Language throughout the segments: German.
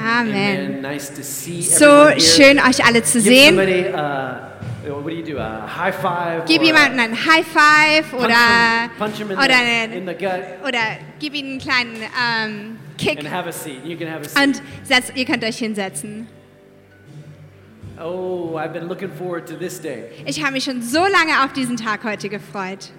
Amen. Nice to see So schön, euch alle zu Give sehen. somebody, uh, what do you do? A high five? Gib jemandem einen High Five punch oder, punch him oder, the, in the oder gib ihnen einen kleinen ähm, Kick and have a seat. You can have a seat. und setzt, ihr könnt euch hinsetzen. oh, I've been looking forward to this day. Ich habe mich schon so lange auf diesen Tag heute gefreut.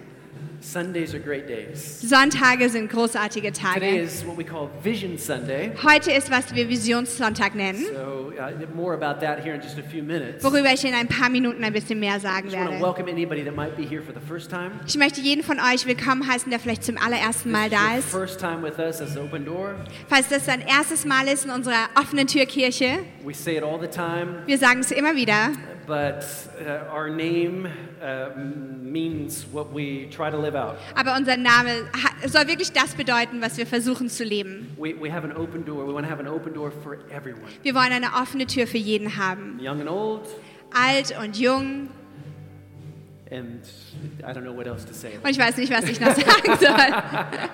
Sundays are great days. Sonntage sind großartige Today Tage. is what we call Vision Sunday. Heute ist, was wir Visionssonntag nennen, So uh, more about that here in just a few minutes. Worüber ich in ein paar Minuten ein bisschen mehr sagen just want to werde. welcome anybody that might be here for the first time. Ich möchte jeden von euch willkommen heißen, der vielleicht zum allerersten Mal da ist. first time with us as Open Door. Falls das dein erstes Mal ist in unserer offenen Türkirche, We say it all the time, wir sagen es immer wieder, but our name m- means what we try to live out. aber unser Name soll wirklich das bedeuten, was wir versuchen zu leben. We, we have an open door. We want to have an open door for everyone, Wir wollen eine offene Tür für jeden haben, young and old, alt und jung. And I don't know what else to say. Und ich weiß nicht, was ich noch sagen soll.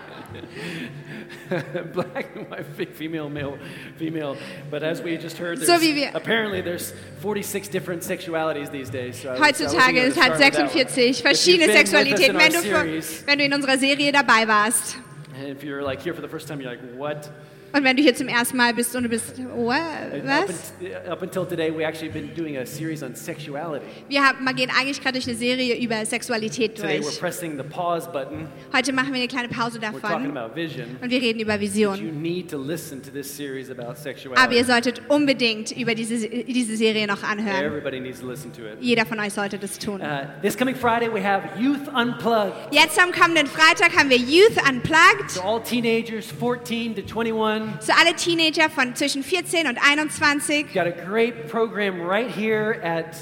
Black and white, fe- female, male, female. But as we just heard, So wie wir- apparently there's 46 different sexualities these days. So Heutzutage that one. 46 If you've verschiedene Sexualitäten. Wenn du, series, wenn du in unserer Serie dabei warst and if you're like here for the first time, you're like, what? Und wenn du hier zum ersten Mal bist und du bist, what, And was? Up, unt- up until today, we actually been doing a series on sexuality. Wir haben, man geht eigentlich gerade durch eine Serie über Sexualität Today, we're durch. pressing the pause button. Heute machen wir eine kleine Pause We're talking davon about vision. und wir reden über You Vision. need to listen to this series about Aber sexuality. ihr solltet unbedingt über diese, diese Serie noch anhören. Everybody needs to listen to it. Jeder von euch sollte das tun. Uh, this coming Friday, we have Youth Unplugged. Jetzt am kommenden Freitag haben wir Youth Unplugged. So all teenagers, 14 to 21. So alle Teenager von zwischen 14 und 21. Got a great program right here at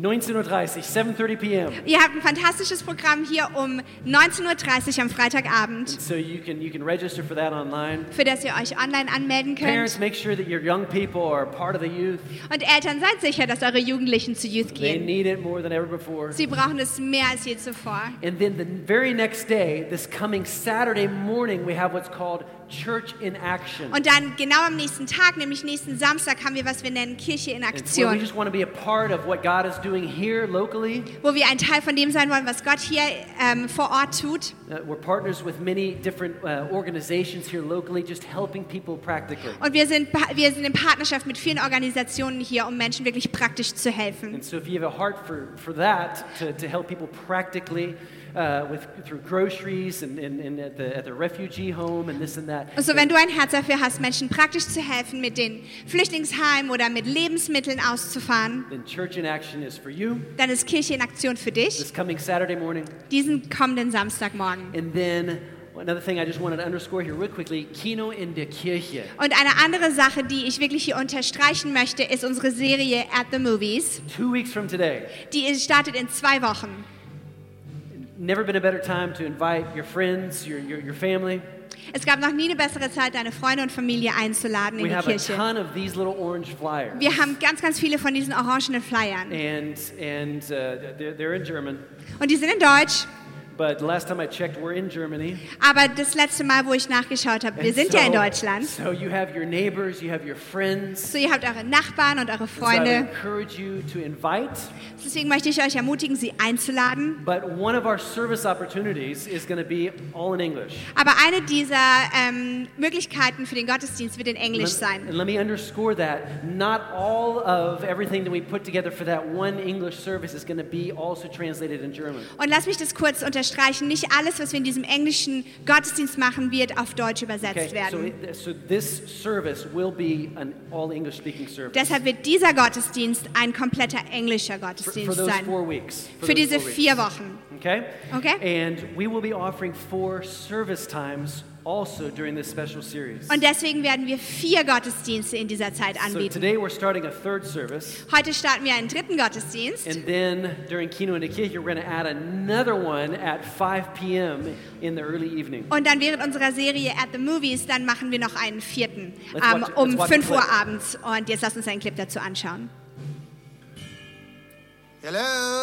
19.30, 7.30 p.m. Ihr habt ein fantastisches Programm hier um 19.30 Uhr am Freitagabend, So you can, you can register for that online. für das ihr euch online anmelden Parents, könnt. make sure that your young people are part of the youth. Und Eltern, seid sicher, dass eure Jugendlichen zu Youth They gehen. need it more than ever before. Sie brauchen es mehr als je zuvor. And then the very next day, this coming Saturday morning, we have what's called Church in Action. Und dann genau am nächsten Tag, nämlich nächsten Samstag, haben wir, was wir nennen Kirche in Aktion, locally. wo wir ein Teil von dem sein wollen, was Gott hier ähm, vor Ort tut. Uh, we're partners with many different uh, locally. Und wir sind, wir sind in Partnerschaft mit vielen Organisationen hier, um Menschen wirklich praktisch zu helfen. And so, if you have a heart for, for that, to, to help people practically uh, with, through groceries and, and, and at, the, at the refugee home and this and that, Also wenn du ein Herz dafür hast, Menschen praktisch zu helfen, mit den Flüchtlingsheimen oder mit Lebensmitteln auszufahren, then Church in Action is for you dann ist Kirche in Aktion für dich, this coming Saturday morning. diesen kommenden Samstagmorgen. And then another thing I just wanted to underscore here real quickly Kino in der Kirche. Und eine andere Sache, die ich wirklich hier unterstreichen möchte, ist unsere Serie At the Movies. Two weeks from today. Die startet in zwei Wochen. Never been a better time to invite your friends, your, your, your family. Es gab noch nie eine bessere Zeit, deine Freunde und Familie einzuladen in We die have a Kirche. ton of these little orange flyers. Wir haben ganz, ganz viele von diesen orangenen Flyern. And, and uh, they're, they're in German. Und die sind in Deutsch. But last time I checked, we're in Germany. Aber das letzte Mal, wo ich nachgeschaut habe, wir And sind so, ja in Deutschland. So you have your neighbors, you have your friends. So, ihr habt eure Nachbarn und eure So I Freunde. encourage you to invite. Deswegen möchte ich euch ermutigen, sie einzuladen. But one of our service opportunities is going to be all in English. Aber eine dieser ähm, Möglichkeiten für den Gottesdienst wird in Englisch sein. And let me underscore that. Not all of everything that we put together for that one English service is going to be also translated in German. Und lass mich das kurz unterstreichen. Nicht alles, was wir in diesem englischen Gottesdienst machen, wird auf Deutsch übersetzt Okay, so, werden. so this service will be an all English speaking service Deshalb wird dieser Gottesdienst ein kompletter englischer for, for Gottesdienst those sein. four weeks. for Für diese four weeks. vier Wochen. Okay? Okay? And we will be offering four service times also during this special series. Und deswegen werden wir vier Gottesdienste in dieser Zeit So anbieten. today we're starting a third service. Heute starten wir einen dritten Gottesdienst. And then during Kino and Kirche, we're going to add another one at 5 p.m. in the early evening. Und dann während unserer Serie At the Movies, dann machen wir noch einen vierten ähm, watch- um watch 5 the Uhr clip. abends. Und jetzt lasst uns einen Clip dazu anschauen. Hello?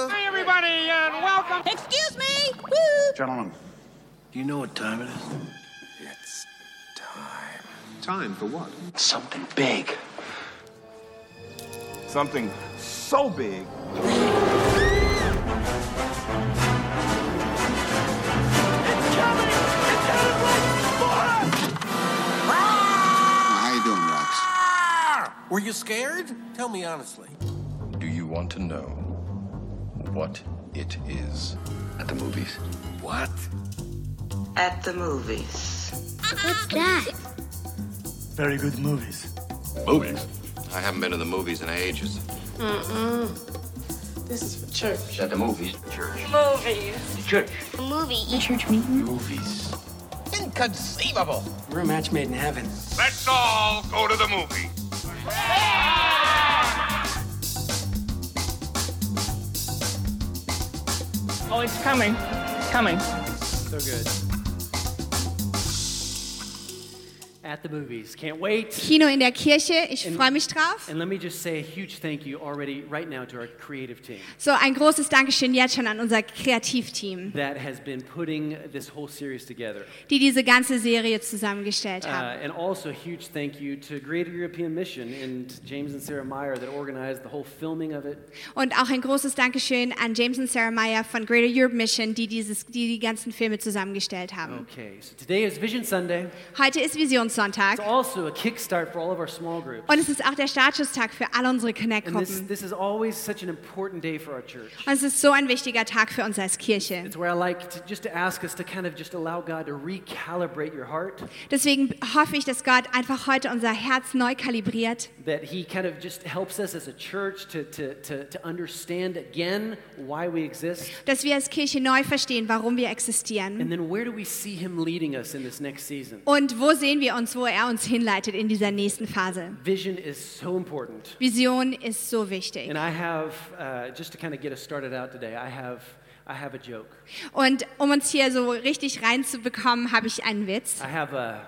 Hi, everybody, and welcome. Excuse me? Gentlemen, do you know what time it is? It's time Time for what? Something big. Something so big. How you doing, Rex? Were you scared? Tell me honestly. Do you want to know what it is? At the movies. What? At the movies. What's that? Very good movies. Movies? I haven't been to the movies in ages. Mm-mm. This is for church. At the movies? Church. Movies. Church. A movie. A church meeting. Movies. Inconceivable. We're a match made in heaven. Let's all go to the movie. Yeah! Oh, it's coming. It's coming. So good. At the movies. Can't wait. Kino in der Kirche, ich freue mich drauf. And let me just say a huge thank you already right now to our creative team So, ein großes Dankeschön jetzt schon an unser Kreativteam, that has been putting this whole series together. die diese ganze Serie zusammengestellt Uh, haben. and also a huge thank you to Greater European Mission and James and Sarah Meyer that organized the whole filming of it. Und auch ein großes Dankeschön an James und Sarah Meyer von Greater Europe Mission, die, dieses, die die ganzen Filme zusammengestellt haben. Okay, so today is Vision Sunday. Heute ist Visionssonntag It's also a kickstart for all of our small groups. und es ist auch der Startschuss-Tag für alle unsere Connect-Gruppen. Und es ist so ein wichtiger Tag für uns als Kirche. Deswegen hoffe ich, dass Gott einfach heute unser Herz neu kalibriert, that He kind of just helps us as a church to, to, to, to understand again why we exist, dass wir als Kirche neu verstehen, warum wir existieren. and then where do we see Him leading us in this next season. Und wo sehen wir uns, wo er uns hinleitet in dieser nächsten Phase? Vision is so important. Vision ist so wichtig. And I have, uh, just to kind of get us started out today, I have, I have a joke. Und um uns hier so richtig reinzubekommen, habe ich einen Witz. I have a,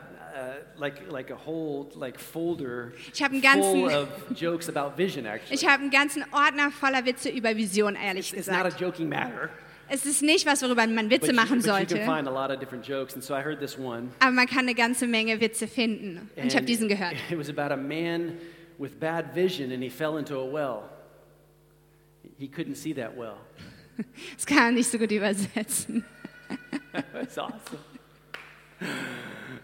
like, like a whole like folder Ich habe einen ganzen- full of jokes about vision, actually. Ich habe einen ganzen Ordner voller Witze über Vision, ehrlich It's not a gesagt. joking matter. Es ist nicht was, worüber man Witze machen sollte, aber man kann eine ganze Menge Witze finden. Und ich habe diesen gehört. It was about a man with bad vision, and he fell into a well. He couldn't see that well. Das kann man nicht so gut übersetzen. That's awesome.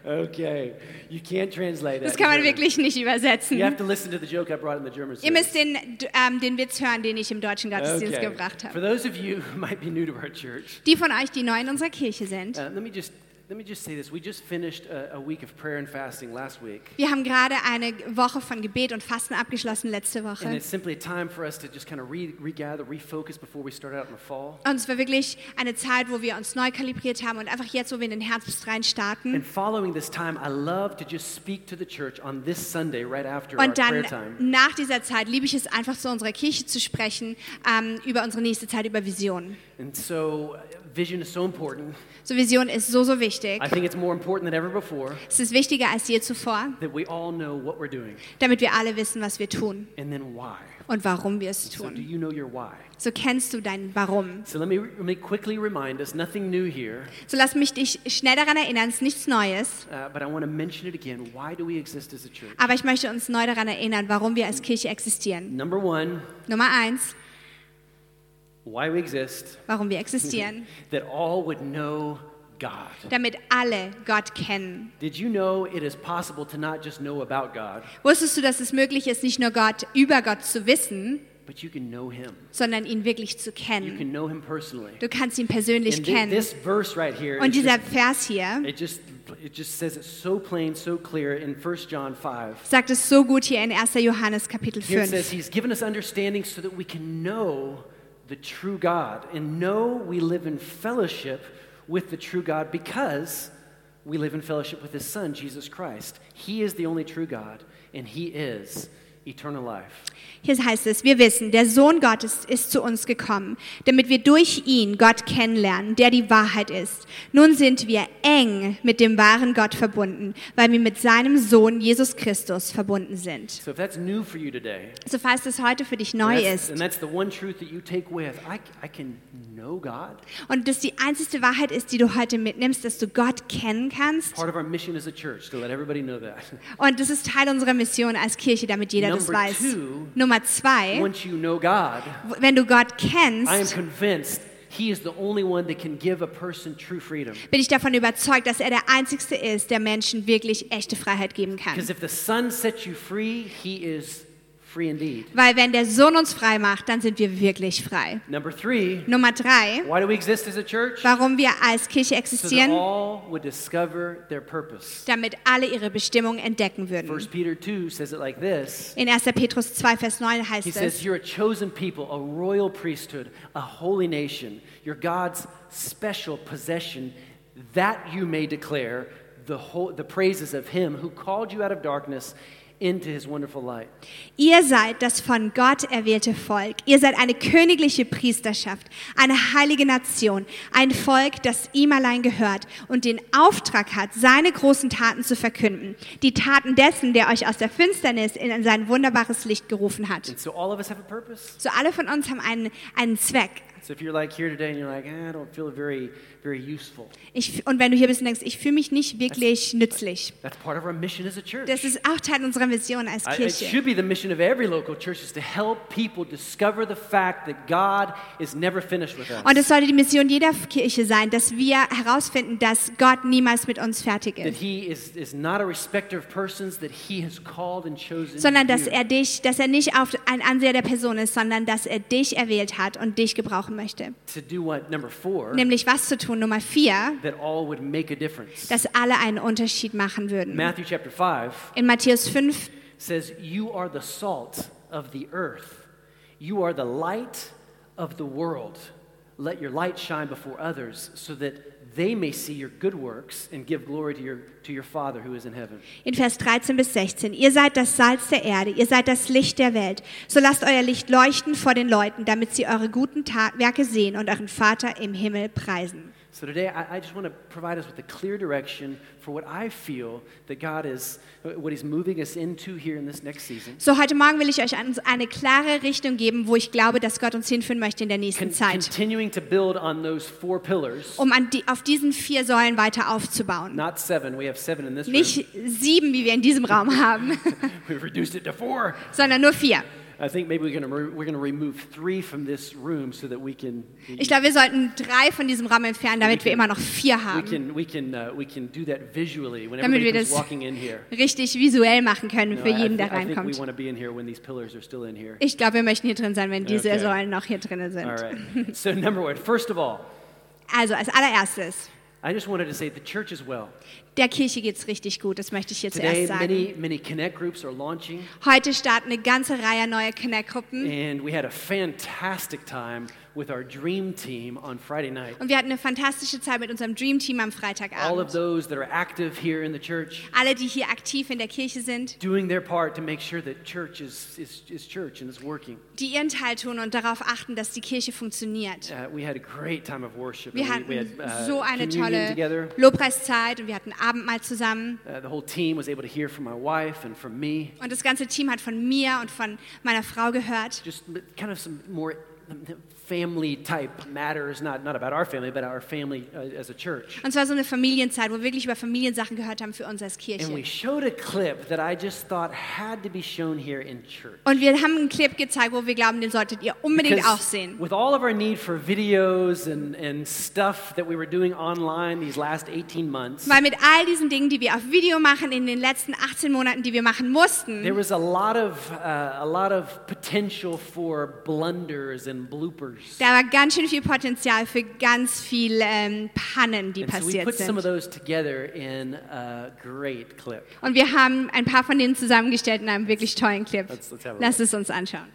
Okay, you can't translate that. Das kann man wirklich nicht übersetzen. You have to listen to the joke I brought in the German. Ihr müsst den, ähm, den Witz hören, den ich im deutschen Gottesdienst Okay. gebracht For habe. those of you who might be new to our church, Die von euch, die neu in unserer Kirche sind. uh, let me just let me just say this: We just finished a, a week of prayer and fasting last week, Wir haben gerade eine Woche von Gebet und Fasten abgeschlossen letzte and Woche. it's simply a time for us to just kind of re- regather, refocus before we start out in the fall. Und es war wirklich eine Zeit, wo wir uns neu kalibriert haben und einfach jetzt, wo wir in den Herbst rein And following this time, I love to just speak to the church on this Sunday right after our Und prayer dann time. nach dieser Zeit liebe ich es einfach zu unserer Kirche zu sprechen ähm, über unsere nächste Zeit, über Vision. And so, uh, vision is so important. So Vision ist so, so wichtig. I think it's more important than ever before Es ist wichtiger als je zuvor, that we all know what we're doing damit wir alle wissen, was wir tun and then why. und warum wir es So, do tun. you know your why? So kennst du dein Warum. So, let me, let me quickly remind us nothing new here, So lass mich dich schnell daran erinnern, es ist nichts Neues, uh, but I want to mention it again. Why do we exist as a church? aber ich möchte uns neu daran erinnern, warum wir als Kirche existieren. Number one, Nummer eins, why we exist, warum wir existieren, that all would know God. damit alle Gott kennen. Did you know it is possible to not just know about God, Wusstest du, dass es möglich ist, nicht nur Gott über Gott zu wissen, but you can know Him? sondern ihn wirklich zu You kennen? can know Him personally. Du kannst ihn persönlich And thi- kennen. this verse right here, Und is dieser just, Vers hier it just it just says it so plain, so clear in 1 John 5. sagt es so gut hier in 1. Johannes Kapitel Here it says 5. He's given us understanding so that we can know the true God and know we live in fellowship with the true God because we live in fellowship with His Son, Jesus Christ. He is the only true God, and He is eternal life. Hier heißt es, wir wissen, der Sohn Gottes ist zu uns gekommen, damit wir durch ihn Gott kennenlernen, der die Wahrheit ist. Nun sind wir eng mit dem wahren Gott verbunden, weil wir mit seinem Sohn Jesus Christus verbunden sind. So if that's new for you today, So falls das heute für dich neu that's, ist and that's the one truth that you take with, I, I can know God. und das die einzige Wahrheit ist, die du heute mitnimmst, dass du Gott kennen kannst. Part of our mission as a church to let everybody know that. Und das ist Teil unserer Mission als Kirche, damit jeder das weiß. two, Nummer zwei, Once you know God, wenn du Gott I am kennst, convinced He is the only one that can give a person true freedom. bin ich davon überzeugt, dass er der Einzige ist, der Menschen wirklich echte Freiheit geben kann. Because if the Son sets you free, He is free indeed. Weil wenn der Sohn uns frei macht, dann sind wir wirklich frei. Number three, Nummer drei, why do we exist as a church? warum wir als Kirche So that existieren, all would discover their purpose. damit alle ihre Bestimmung entdecken 1 würden. Peter 2 says it like this. In 1. Petrus 2, Vers 9 He heißt says, es, You're a chosen people, a royal priesthood, a holy nation. You're God's special possession, that you may declare the, whole, the praises of Him who called you out of darkness into His wonderful light. ihr seid das von Gott erwählte Volk. Ihr seid eine königliche Priesterschaft, eine heilige Nation, ein Volk, das ihm allein gehört und den Auftrag hat, seine großen Taten zu verkünden. Die Taten dessen, der euch aus der Finsternis in sein wunderbares Licht gerufen hat. And so all of us have a purpose. So alle von uns haben einen, einen Zweck. So if you're like here today and you're like, "Ah, I don't feel very, very useful. Ich, und wenn du hier bist und denkst, ich fühle mich nicht wirklich nützlich. That's part of our mission as a church. Das ist auch Teil unserer Mission als I- It Kirche. should be the mission of every local church is to help people discover the fact that God is never finished with us. Und es sollte die Mission jeder Kirche sein, dass wir herausfinden, dass Gott niemals mit uns fertig that ist. he is, is not a respecter of persons, that he has called and chosen Sondern dass er dich, dass er nicht auf ein Anseher der Person ist, sondern dass er dich erwählt hat und dich gebrauchen möchte. what? Number four, Nämlich was zu tun? Nummer vier, dass alle einen Unterschied machen würden. 5 In Matthäus 5 says, You are the salt of the earth, you are the light of the world. Let your light shine before others so that they may see your good works and give glory to your, to your Father who is in heaven. in Vers 13 bis 16. Ihr seid das Salz der Erde, ihr seid das Licht der Welt. So lasst euer Licht leuchten vor den Leuten, damit sie eure guten Tat Werke sehen und euren Vater im Himmel preisen. So today, I, I just want to provide us with a clear direction for what I feel that God is, what He's moving us into here in this next season. So, heute Morgen will ich euch ein- eine klare Richtung geben, wo ich glaube, dass Gott uns hinführen möchte in der nächsten Con- Zeit, continuing to build on those four pillars, um an die, auf diesen vier Säulen weiter aufzubauen. not seven. We have seven in this Nicht sieben, wie wir in diesem Raum haben, room. We've reduced it to four. sondern nur vier. I think maybe we're going to re- we're going to remove three from this room so that we can Ich glaube, wir sollten drei von diesem Raum entfernen, damit wir immer noch vier we haben. can we can uh, we can do that visually when Damit wir das richtig visuell machen können für I, I, jeden, thi- der I think we reinkommt. want to be in here when these pillars are still in here. Ich glaube, wir möchten hier drin sein, wenn diese Okay. Säulen noch hier drin All sind. right. So number one, first of all, Also als allererstes, I just wanted to say the church is well. Der Kirche geht es richtig gut, das möchte ich hier Today, zuerst sagen. many many connect groups are launching. Heute starten eine ganze Reihe neuer Connect-Gruppen. And we had a fantastic time with our dream team on Friday night. Und wir hatten eine fantastische Zeit mit unserem Dream Team am All of Freitagabend. those that are active here in the church Alle, die hier aktiv in der Kirche sind, doing their part to make sure that church is, is, is church and is working. die ihren Teil tun und darauf achten, dass die Kirche funktioniert. Uh, we had a great time of worship. Wir and we, we hatten had uh, so eine tolle. Lobpreiszeit und wir hatten Abendmahl zusammen. Uh, the whole team was able to hear from my wife and from me. Und das ganze Team hat von mir und von meiner Frau gehört. Just kind of some more family type matters, not, not about our family, but our family uh, as a church. Und zwar so eine Familienzeit, wo wir wirklich über Familiensachen gehört haben für uns als And we showed a clip that I just thought had to be shown here in church. Und wir haben einen Clip gezeigt, wo wir glauben, den solltet ihr unbedingt auch Because sehen. with all of our need for videos and, and stuff that we were doing online these last 18 months, Weil mit all diesen Dingen, die wir auf Video machen, in den letzten 18 Monaten, die wir machen mussten, there was a lot of, uh, a lot of potential for blunders and bloopers. Da war ganz schön viel Potenzial für ganz viel ähm, Pannen, die And passiert sind. in. Und wir haben ein paar von denen zusammengestellt in einem wirklich tollen Clip. Let's- let's Lass es uns anschauen.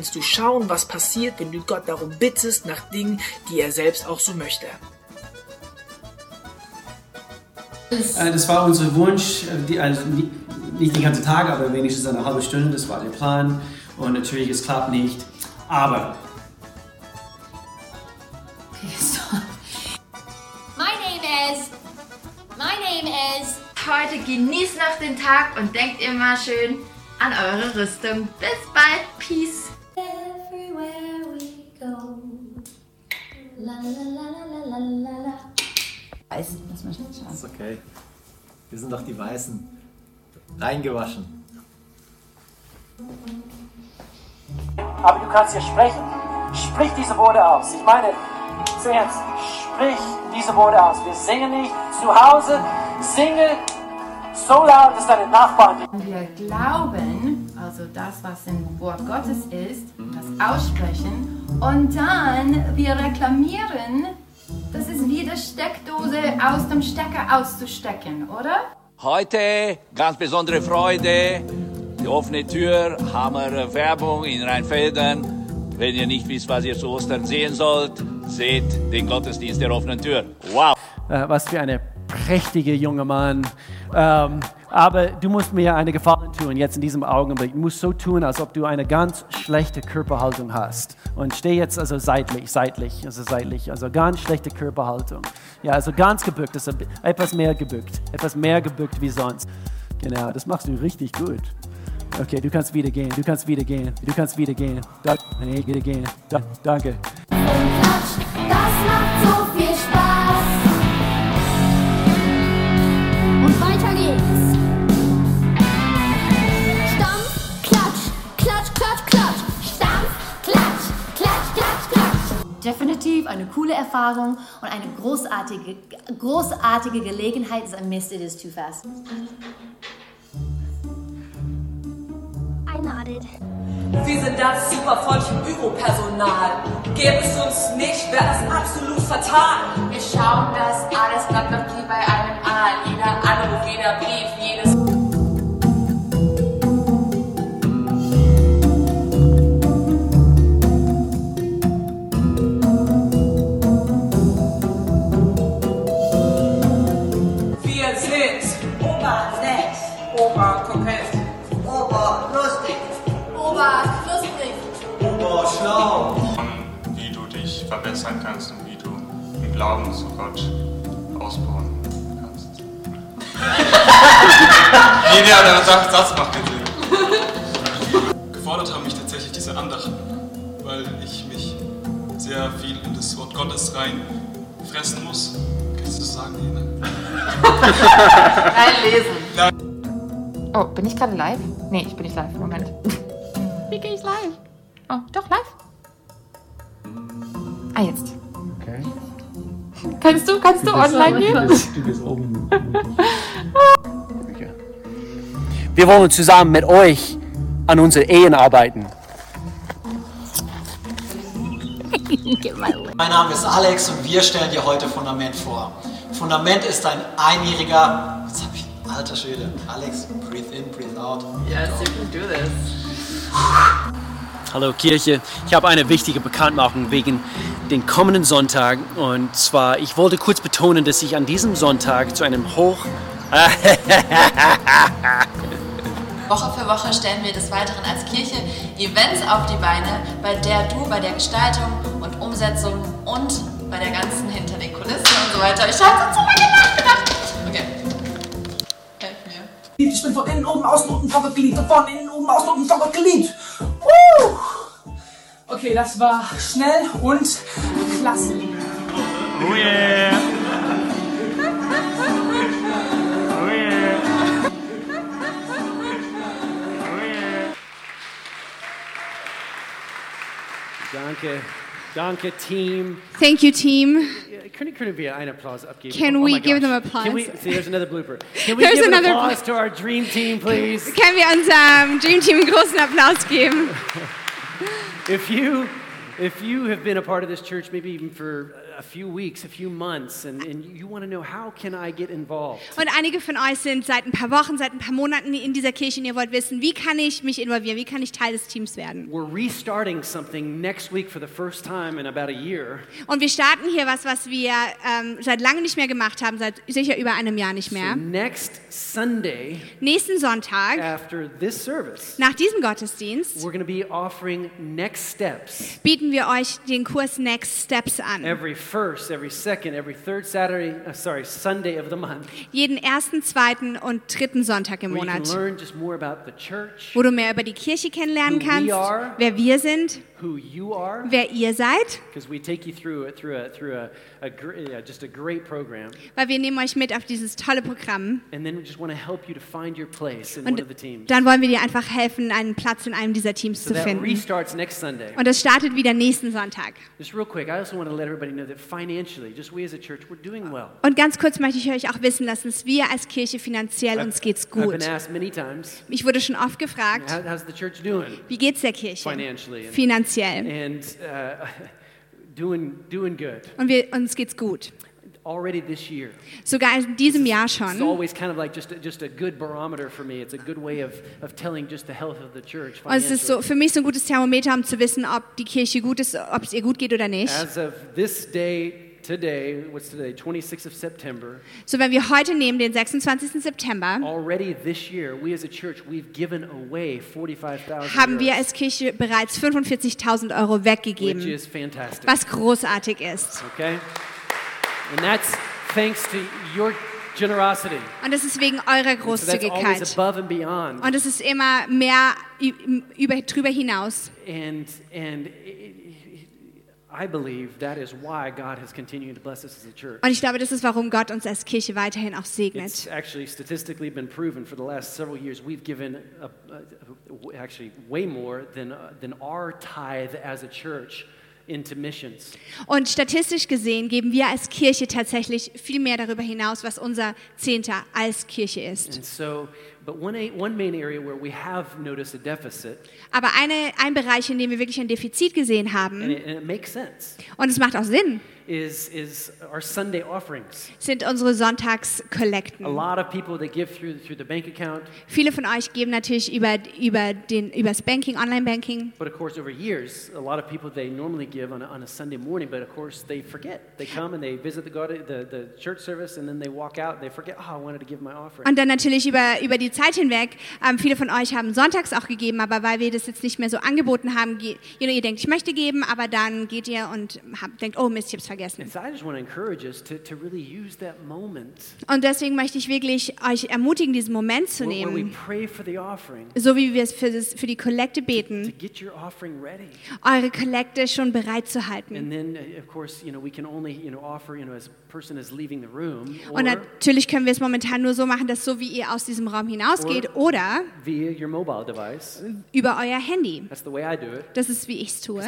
Kannst du schauen, was passiert, wenn du Gott darum bittest, nach Dingen, die er selbst auch so möchte. Äh, Das war unser Wunsch, äh, die, also nicht den ganzen Tag, aber wenigstens eine halbe Stunde, das war der Plan. Und natürlich, es klappt nicht. Aber My name is. My name is. Heute genießt noch den Tag und denkt immer schön an eure Rüstung. Bis bald. Sind doch die Weißen. Reingewaschen. Aber du kannst hier sprechen. Sprich diese Worte aus. Ich meine, zuerst, sprich diese Worte aus. Wir singen nicht zu Hause. Singe so laut, dass deine Nachbarn wir glauben, also das, was im Wort Gottes ist, das aussprechen und dann wir reklamieren, das ist wie die Steckdose aus dem Stecker auszustecken, oder? Heute ganz besondere Freude. Die offene Tür, Hammer Werbung in Rheinfeldern. Wenn ihr nicht wisst, was ihr zu Ostern sehen sollt, seht den Gottesdienst der offenen Tür. Wow! Äh, was für eine prächtige junge Mann. Ähm, aber du musst mir eine Gefallen tun, jetzt in diesem Augenblick. Du musst so tun, als ob du eine ganz schlechte Körperhaltung hast. Und steh jetzt also seitlich, seitlich, also seitlich, also ganz schlechte Körperhaltung. Ja, also ganz gebückt, also etwas mehr gebückt, etwas mehr gebückt wie sonst. Genau, das machst du richtig gut. Okay, du kannst wieder gehen, du kannst wieder gehen, du kannst wieder gehen. Da, nee, wieder gehen. Da, danke. Das macht so Definitiv eine coole Erfahrung und eine großartige, großartige Gelegenheit. I missed it is too fast. I nodded. Wir sind das super freundliche Büropersonal. Gäbe es uns nicht, wäre das absolut fatal. Wir schauen, dass alles bleibt noch wie bei einem Aal. Jeder Anruf, jeder Brief, jedes. Verbessern kannst und wie du im Glauben zu Gott ausbauen kannst. nee, nee, aber Satz, Satz macht keinen Sinn. Gefordert haben mich tatsächlich diese Andachten, weil ich mich sehr viel in das Wort Gottes rein fressen muss. Kannst du das sagen, Lena? Reinlesen. Oh, bin ich gerade live? Nee, ich bin nicht live. Moment. Wie gehe ich live? Oh, doch, live. Ah, jetzt. Okay. Kannst du, kannst du online gehen? Du bist oben. Wir wollen zusammen mit euch an unseren Ehen arbeiten. Mein Name ist Alex und wir stellen dir heute Fundament vor. Fundament ist ein einjähriger. Jetzt hab ich. Alter Schwede. Alex, breathe in, breathe out. Yes, you can do this. Hallo Kirche, ich habe eine wichtige Bekanntmachung wegen den kommenden Sonntag. Und zwar, ich wollte kurz betonen, dass ich an diesem Sonntag zu einem Hoch... Woche für Woche stellen wir des Weiteren als Kirche Events auf die Beine, bei der du bei der Gestaltung und Umsetzung und bei der ganzen hinter den Kulissen und so weiter. Ich habe so lange nachgedacht. Okay. Helf mir. Ich bin von innen, oben, außen, unten, vor Gott geliebt. Und von innen, oben, außen, unten, vor Gott geliebt. Uh! Okay, das war schnell und klasse. Oh yeah. Oh yeah. Oh yeah. Danke, danke Team. Thank you, Team. können, können wir einen Applaus abgeben? Can oh, we give gosh. them applause? Can we, see, there's another blooper. Can we There's give an another applause to our dream team, please? Können wir unserem Dream Team einen großen Applaus geben? If you, if you have been a part of this church, maybe even for a few weeks, a few months, and, and you want to know how can I get involved? Und einige von euch sind seit ein paar Wochen, seit ein paar Monaten in dieser Kirche und ihr wollt wissen, wie kann ich mich involvieren, wie kann ich Teil des Teams werden? We're restarting something next week for the first time in about a year. Und wir starten hier was, was wir ähm, seit langem nicht mehr gemacht haben, seit sicher über einem Jahr nicht So mehr. next Sunday, Nächsten Sonntag, after this service, nach diesem Gottesdienst, we're going to be offering next steps. bieten wir euch den Kurs Next Steps an. Every first, every second, every third Saturday, uh, sorry, Sunday of the month, Jeden ersten, zweiten und dritten Sonntag im where you can Monat, learn just more about the church, wo du mehr über die Kirche kennenlernen kannst, are. wer wir sind, wer ihr seid, because we take you through it through a through a, a gr- yeah, just a great program, weil wir nehmen euch mit auf dieses tolle Programm. and then we just want to help you to find your place in Und one of the teams. dann wollen wir dir einfach helfen, einen Platz in einem dieser Teams So zu finden. restarts next Sunday. Und das startet wieder nächsten Sonntag. Just real quick, I also want to let everybody know that financially, just we as a church, we're doing well. Und ganz kurz möchte ich euch auch wissen lassen, dass wir als Kirche finanziell uns geht's I've gut. been asked many times, Ich wurde schon oft gefragt, wie geht's der Kirche financially? Finanziell? and uh, doing doing good. Und wir, uns geht's gut. Already this year. Sogar in diesem Jahr It's schon. always kind of like just a, just a good barometer for me. It's a good way of, of telling just the health of the church. Und es ist so, für mich so ein gutes Thermometer, um zu wissen, ob die Kirche gut ist, ob es ihr gut geht oder nicht. As of this day, today, what's today? 26th of September. So, wenn wir heute nehmen, den 26. September, Already this year, we as a church, we've given away 45,000 haben wir als Kirche bereits 45.000 Euro which weggegeben, is fantastic. was großartig ist. Okay? And that's thanks to your generosity. Und das ist wegen eurer And so that's always Großzügigkeit. above and beyond. Und es ist immer mehr über, drüber hinaus. And and I believe that is why God has continued to bless us as a church. Und ich glaube, das ist, warum Gott uns als Kirche weiterhin auch It's actually statistically been proven for the last several years we've given a, a, actually way more than, uh, than our tithe as a church into missions. Und statistisch gesehen geben wir als Kirche tatsächlich viel mehr darüber hinaus, was unser Zehnter als Kirche ist. And so, but one, a, one main area where we have noticed a deficit, Aber eine, ein Bereich, in dem wir wirklich ein Defizit gesehen and haben, it, and it makes sense, und es macht auch Sinn, is, is our Sunday offerings. sind unsere A Sonntagskollekten. lot of people that give through, through the bank account, Viele von euch geben natürlich über, über, den, über das Banking, Online-Banking. but of course, over years, a lot of people they normally give on a, on a Sunday morning, but of course, they forget. They come and they visit the, God, the, the church service, and then they walk out and they forget, oh, I wanted to give my offering. Und dann natürlich über, über die Zeit hinweg, ähm, viele von euch haben sonntags auch gegeben, aber weil wir das jetzt nicht mehr so angeboten haben, ge- you know, ihr denkt, ich möchte geben, aber dann geht ihr und habt, denkt, oh Mist, ich hab's vergessen. And so I just want to encourage us to, to really use that moment Und deswegen möchte ich wirklich euch ermutigen, diesen Moment zu where, where we nehmen, pray for the offering, so wie wir es für, das, für die Kollekte to beten, get your offering ready. eure Kollekte schon bereit zu halten. And then, uh, of course, you know, we can only, you know, offer, you know, as a person is leaving the room, or Und natürlich können wir es momentan nur so machen, dass so wie ihr aus diesem Raum hinausgeht oder via your mobile device. über euer Handy. That's the way I do it. Das ist, wie ich es tue.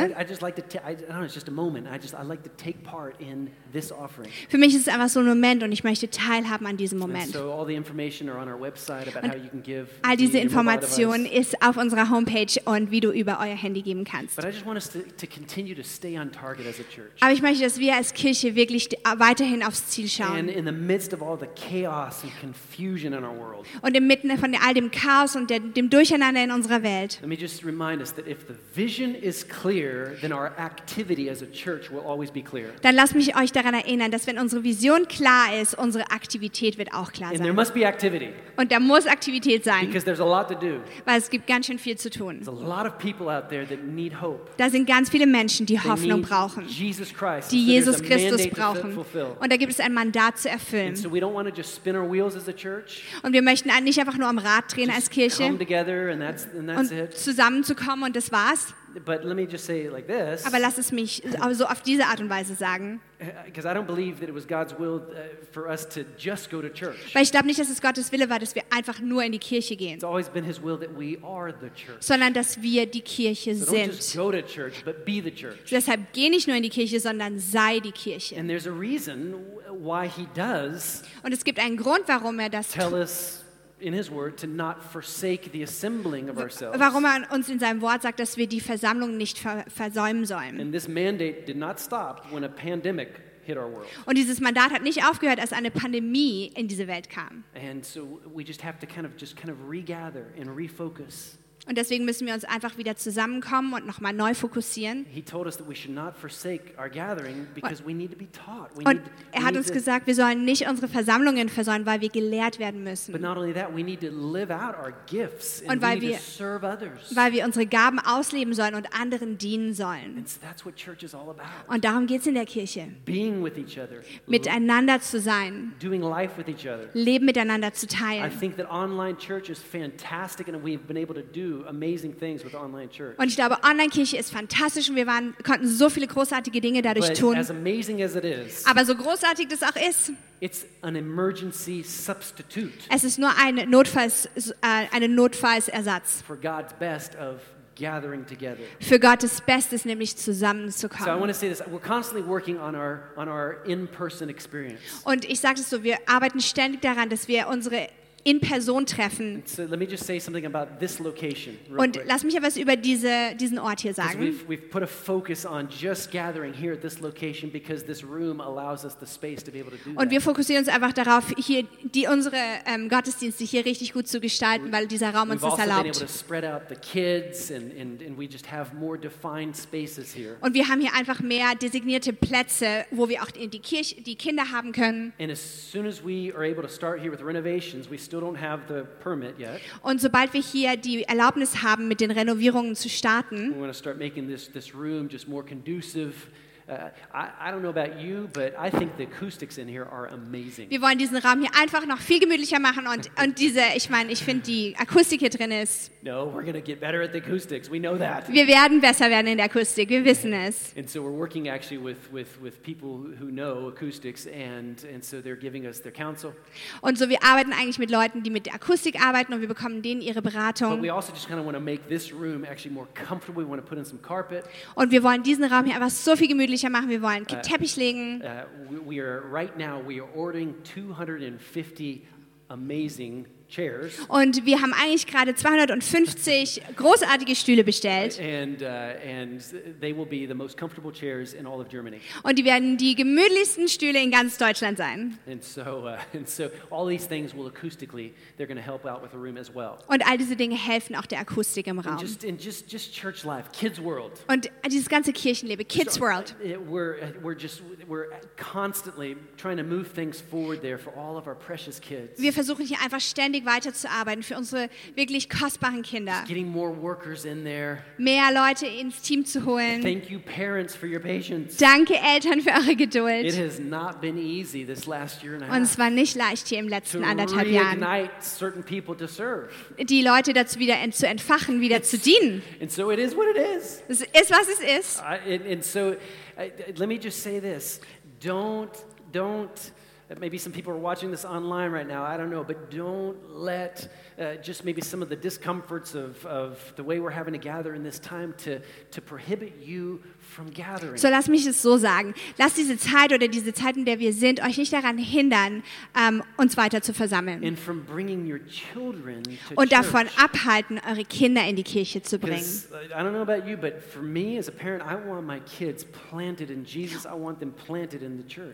Für mich ist es einfach so ein Moment und ich möchte teilhaben an diesem Moment. all the information are on our website about how you can give. All via diese Informationen ist auf unserer Homepage und wie du über euer Handy geben kannst. But I just want us to, to continue to stay on target as a church. Aber ich möchte, dass wir als Kirche wirklich weiterhin aufs Ziel And schauen. in the midst of all the chaos and confusion in our world, Und inmitten von all dem Chaos und dem Durcheinander in unserer Welt. let me just remind us that if the vision is clear, then our activity as a church will always be clear. Dann lasst mich euch daran erinnern, dass wenn unsere Vision klar ist, unsere Aktivität wird auch klar And there sein. must be activity Und da muss Aktivität sein, because there's a lot to do. weil es gibt ganz schön viel zu tun. There's a lot of people out there that need hope. Da sind ganz viele Menschen, die Hoffnung brauchen, Jesus Christ. die And so Jesus Christus brauchen. Und da gibt es ein Mandat zu And erfüllen. so we don't want to just spin our wheels as a church. Und wir möchten nicht einfach einfach nur am Rad drehen als Kirche and that's, and that's und zusammenzukommen und das war's. But let me just say it like this. Aber lass es mich so auf diese Art und Weise sagen. Because I don't believe that it was God's will uh, for us to just go to church. Weil ich glaube nicht, dass es Gottes Wille war, dass wir einfach nur in die Kirche gehen, It's always been His will that we are the church. sondern dass wir die Kirche So sind. church. Deshalb geh nicht nur in die Kirche, sondern sei die Kirche. And there's a reason why He does Und es gibt einen Grund, warum er das tut. In His Word to not forsake the assembling of ourselves. Warum er uns in seinem Wort sagt, dass wir die Versammlung nicht ver versäumen sollen. And this mandate did not stop when a pandemic hit our world. Und dieses Mandat hat nicht aufgehört, als eine Pandemie in diese Welt kam. And so we just have to kind of just kind of regather and refocus. Und deswegen müssen wir uns einfach wieder zusammenkommen und nochmal neu fokussieren. He told us that we should not forsake our gathering because we need to be taught. We Und er hat uns gesagt, wir sollen nicht unsere Versammlungen versäumen, weil wir gelehrt werden müssen. But not only that, we need to live out our gifts and Und we weil wir-. Weil wir unsere Gaben ausleben sollen und anderen dienen sollen. And that's what church is all about. Und darum geht es in der Kirche. Being with each other, Miteinander zu sein, doing life with each other. Leben miteinander zu I teilen. think that online church is fantastic and we've been able to do amazing things with online church. Und ich glaube, Online-Kirche ist fantastisch und wir waren, konnten so viele großartige Dinge dadurch But tun. as amazing as it is, Aber so großartig das auch ist, it's an emergency substitute es ist nur ein Notfalls, äh, eine Notfallsersatz for God's best of gathering together. für Gottes Bestes, nämlich So I want zusammenzukommen. to say this: we're constantly working on our on our in-person experience. Und ich sage es so, wir arbeiten ständig daran, dass wir unsere In-Person-Treffen So let me just say something about this location. Real und lass mich etwas über diese, diesen Ort hier sagen. We've, we've Und wir fokussieren uns einfach darauf, hier die, unsere ähm, Gottesdienste hier richtig gut zu gestalten, weil dieser Raum uns We've das also erlaubt. and, and, and. Und wir haben hier einfach mehr designierte Plätze, wo wir auch in die, Kirche, die Kinder haben können. And as soon as we are able to start here with renovations, we still don't have the permit yet. Und sobald wir hier die Erlaubnis haben, mit den Renovierungen zu starten, We want to start making this, this room just more conducive. I, I don't know about you, but I think the acoustics in here are amazing. wir wollen diesen Raum hier einfach noch viel gemütlicher machen und, und diese, ich meine, ich finde die Akustik hier drin ist, No, we're going to get better at the acoustics. We know that. wir werden besser werden in der Akustik, wir wissen es. And so we're working actually with, with, with people who know acoustics, and, and so they're giving us their counsel. Und so, wir arbeiten eigentlich mit Leuten, die mit der Akustik arbeiten und wir bekommen denen ihre But Beratung. we also just kind of want to make this room actually more comfortable. We want to put in some carpet. Und wir wollen diesen Raum hier einfach so viel gemütlicher machen. Wir wollen Äh, Teppich legen. Uh, we, are right now we are ordering 250 amazing. Und wir haben eigentlich gerade 250 großartige Stühle bestellt. And, uh, and they will be the most comfortable chairs in all of Germany. Und die werden die gemütlichsten Stühle in ganz Deutschland sein. And so, uh, and so all these things will acoustically, they're going to help out with the room as well. Und all diese Dinge helfen auch der Akustik im Raum. just, just, just church life, kids world. Und dieses ganze Kirchenleben, Kids World. It- we're, we're just, we're constantly trying to move things forward there for all of our precious kids. Wir versuchen hier einfach ständig weiterzuarbeiten für unsere wirklich kostbaren Kinder. Getting more workers in there. Mehr Leute ins Team zu holen. Thank you, parents, for your patience. Danke Eltern für eure It Geduld. has not been easy this last year and a half. Und es war nicht leicht hier im letzten anderthalb Jahren, die Leute dazu wieder zu entfachen, wieder zu dienen. And so it is what it is. Es ist, was es ist. I, and, and so uh, let me just say this. Don't, don't, uh, maybe some people are watching this online right now, I don't know, but don't let uh, just maybe some of the discomforts of, of the way we're having to gather in this time to, to prohibit you. So lass mich es so sagen. Lasst diese Zeit oder diese Zeit, in der wir sind, euch nicht daran hindern, ähm, uns weiter zu versammeln. and from bringing your children to Und davon abhalten, eure Kinder in die Kirche zu bringen. uh.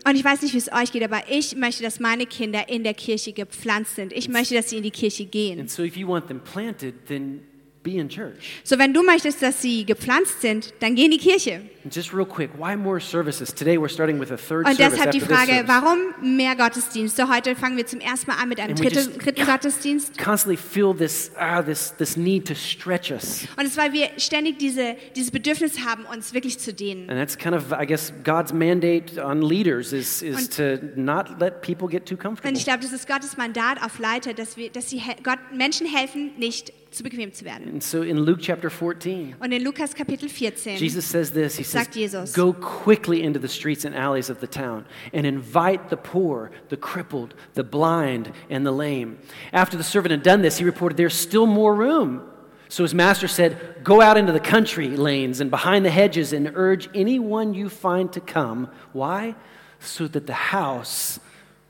Und ich weiß nicht, wie es euch geht, aber ich möchte, dass meine Kinder in der Kirche gepflanzt sind. Ich möchte, dass sie in die Kirche gehen. And so if you want them planted, then be in church. So, wenn du möchtest, dass sie gepflanzt sind, dann geh in die Kirche. And just real quick, why more services? Today we're starting with a third Und service deshalb die Frage, warum mehr Gottesdienste? Heute fangen wir zum ersten Mal an mit einem dritten, dritten Gottesdienst. Constantly feel this, ah, this, this need to stretch us. Und es weil wir ständig diese, dieses Bedürfnis haben, uns wirklich zu dehnen. And that's kind of, I guess, God's mandate on leaders is, is Und- to not let people get too Und comfortable. ich glaube, das ist Gottes Mandat auf Leiter, dass, wir, dass sie Gott, Menschen helfen, nicht zu bequem zu werden. And so in Luke chapter 14, Und in Lukas Kapitel 14 Jesus says this. He says, sagt Jesus, Go quickly into the streets and alleys of the town and invite the poor, the crippled, the blind, and the lame. After the servant had done this, he reported, There's still more room. So his master said, Go out into the country lanes and behind the hedges and urge anyone you find to come. Why? So that the house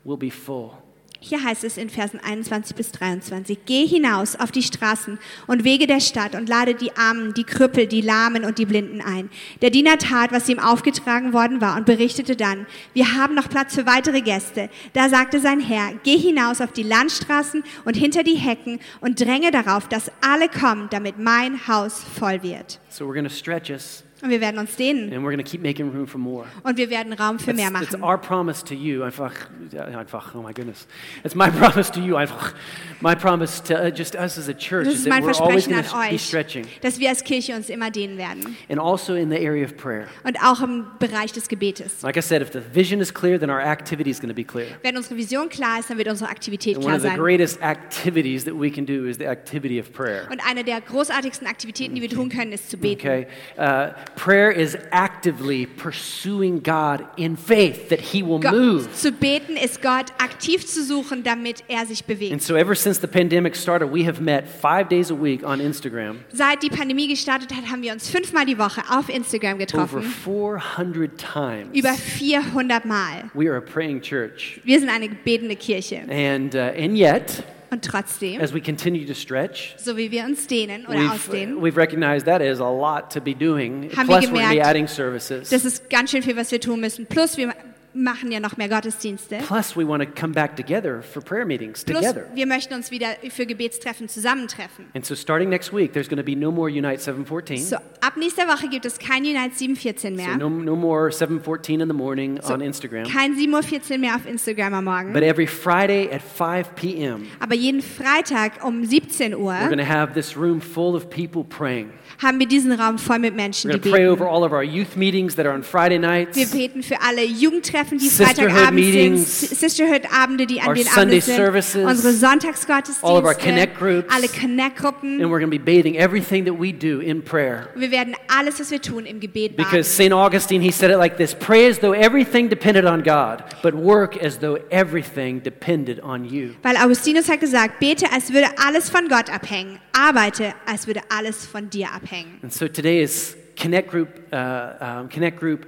will be full. Hier heißt es in Versen 21 bis 23, Geh hinaus auf die Straßen und Wege der Stadt und lade die Armen, die Krüppel, die Lahmen und die Blinden ein. Der Diener tat, was ihm aufgetragen worden war und berichtete dann, wir haben noch Platz für weitere Gäste. Da sagte sein Herr, geh hinaus auf die Landstraßen und hinter die Hecken und dränge darauf, dass alle kommen, damit mein Haus voll wird. So we're going to stretch us Und wir werden uns dehnen and we're going to keep making room for more. und wir werden Raum für mehr It's, it's machen. our promise to you. Einfach, einfach, oh my goodness. It's my promise to you. Einfach, my promise to uh, just us as a church Das is ist that mein we're always Versprechen going an to be euch, stretching. dass wir als Kirche uns immer dehnen werden. And also in the area of prayer. Und auch im Bereich des Gebetes. Like I said, if the vision is clear, then our activity is going to be clear. Wenn unsere Vision klar ist, dann wird unsere Aktivität And one klar of the sein. greatest activities that we can do is the activity of prayer. Und eine der großartigsten Aktivitäten, die wir tun können, ist zu beten. Okay? Uh, prayer is actively pursuing God in faith that He will move. zu beten ist Gott aktiv zu suchen, damit er sich And bewegt. so, ever since the pandemic started, we have met five days a week on Instagram. Seit die Pandemie gestartet hat, haben wir uns fünfmal die Woche auf Instagram Over getroffen. 400 times. Über 400 Mal. We are a praying church. Wir sind eine betende Kirche. And, uh, and yet, Und trotzdem, as we continue to stretch, so wie wir uns dehnen oder we've, ausdehnen, we've recognized that is a lot to be doing. Plus, we're be gemerkt, adding services. das ist ganz schön viel, was wir tun müssen. Plus, wir machen ja noch mehr Gottesdienste. Plus, we want to come back together for prayer meetings Plus, together. wir möchten uns wieder für Gebetstreffen zusammentreffen. And so, starting next week, there's going to be no more Unite 714. So, ab nächster Woche gibt es kein Unite 714 So mehr. no, no more 714 in the morning on Instagram. Kein 7.14 Uhr mehr auf Instagram am Morgen. But every Friday at 5 p.m., Aber jeden Freitag um 17 Uhr we're going to have this room full of people praying. haben wir diesen Raum voll mit Menschen, We're die going to pray over beten. all of our youth meetings that are on Friday nights. Wir beten für alle Jugendtreffen, die Sisterhood Freitagabends meetings, sind, Sisterhood-Abende, die an den Sunday Abenden sind, services, unsere Sonntagsgottesdienste, all of our Connect groups. alle Connect-Gruppen. And we're going to be bathing everything that we do in prayer. Wir werden alles, was wir tun, im Gebet baden. Because St. Augustine, he said it like this Pray as though everything depended on God, but work as though everything depended on you. Weil Augustinus hat gesagt, bete, als würde alles von Gott abhängen. Arbeite, als würde alles von dir abhängen. And so today is Connect Group, uh, um, Connect Group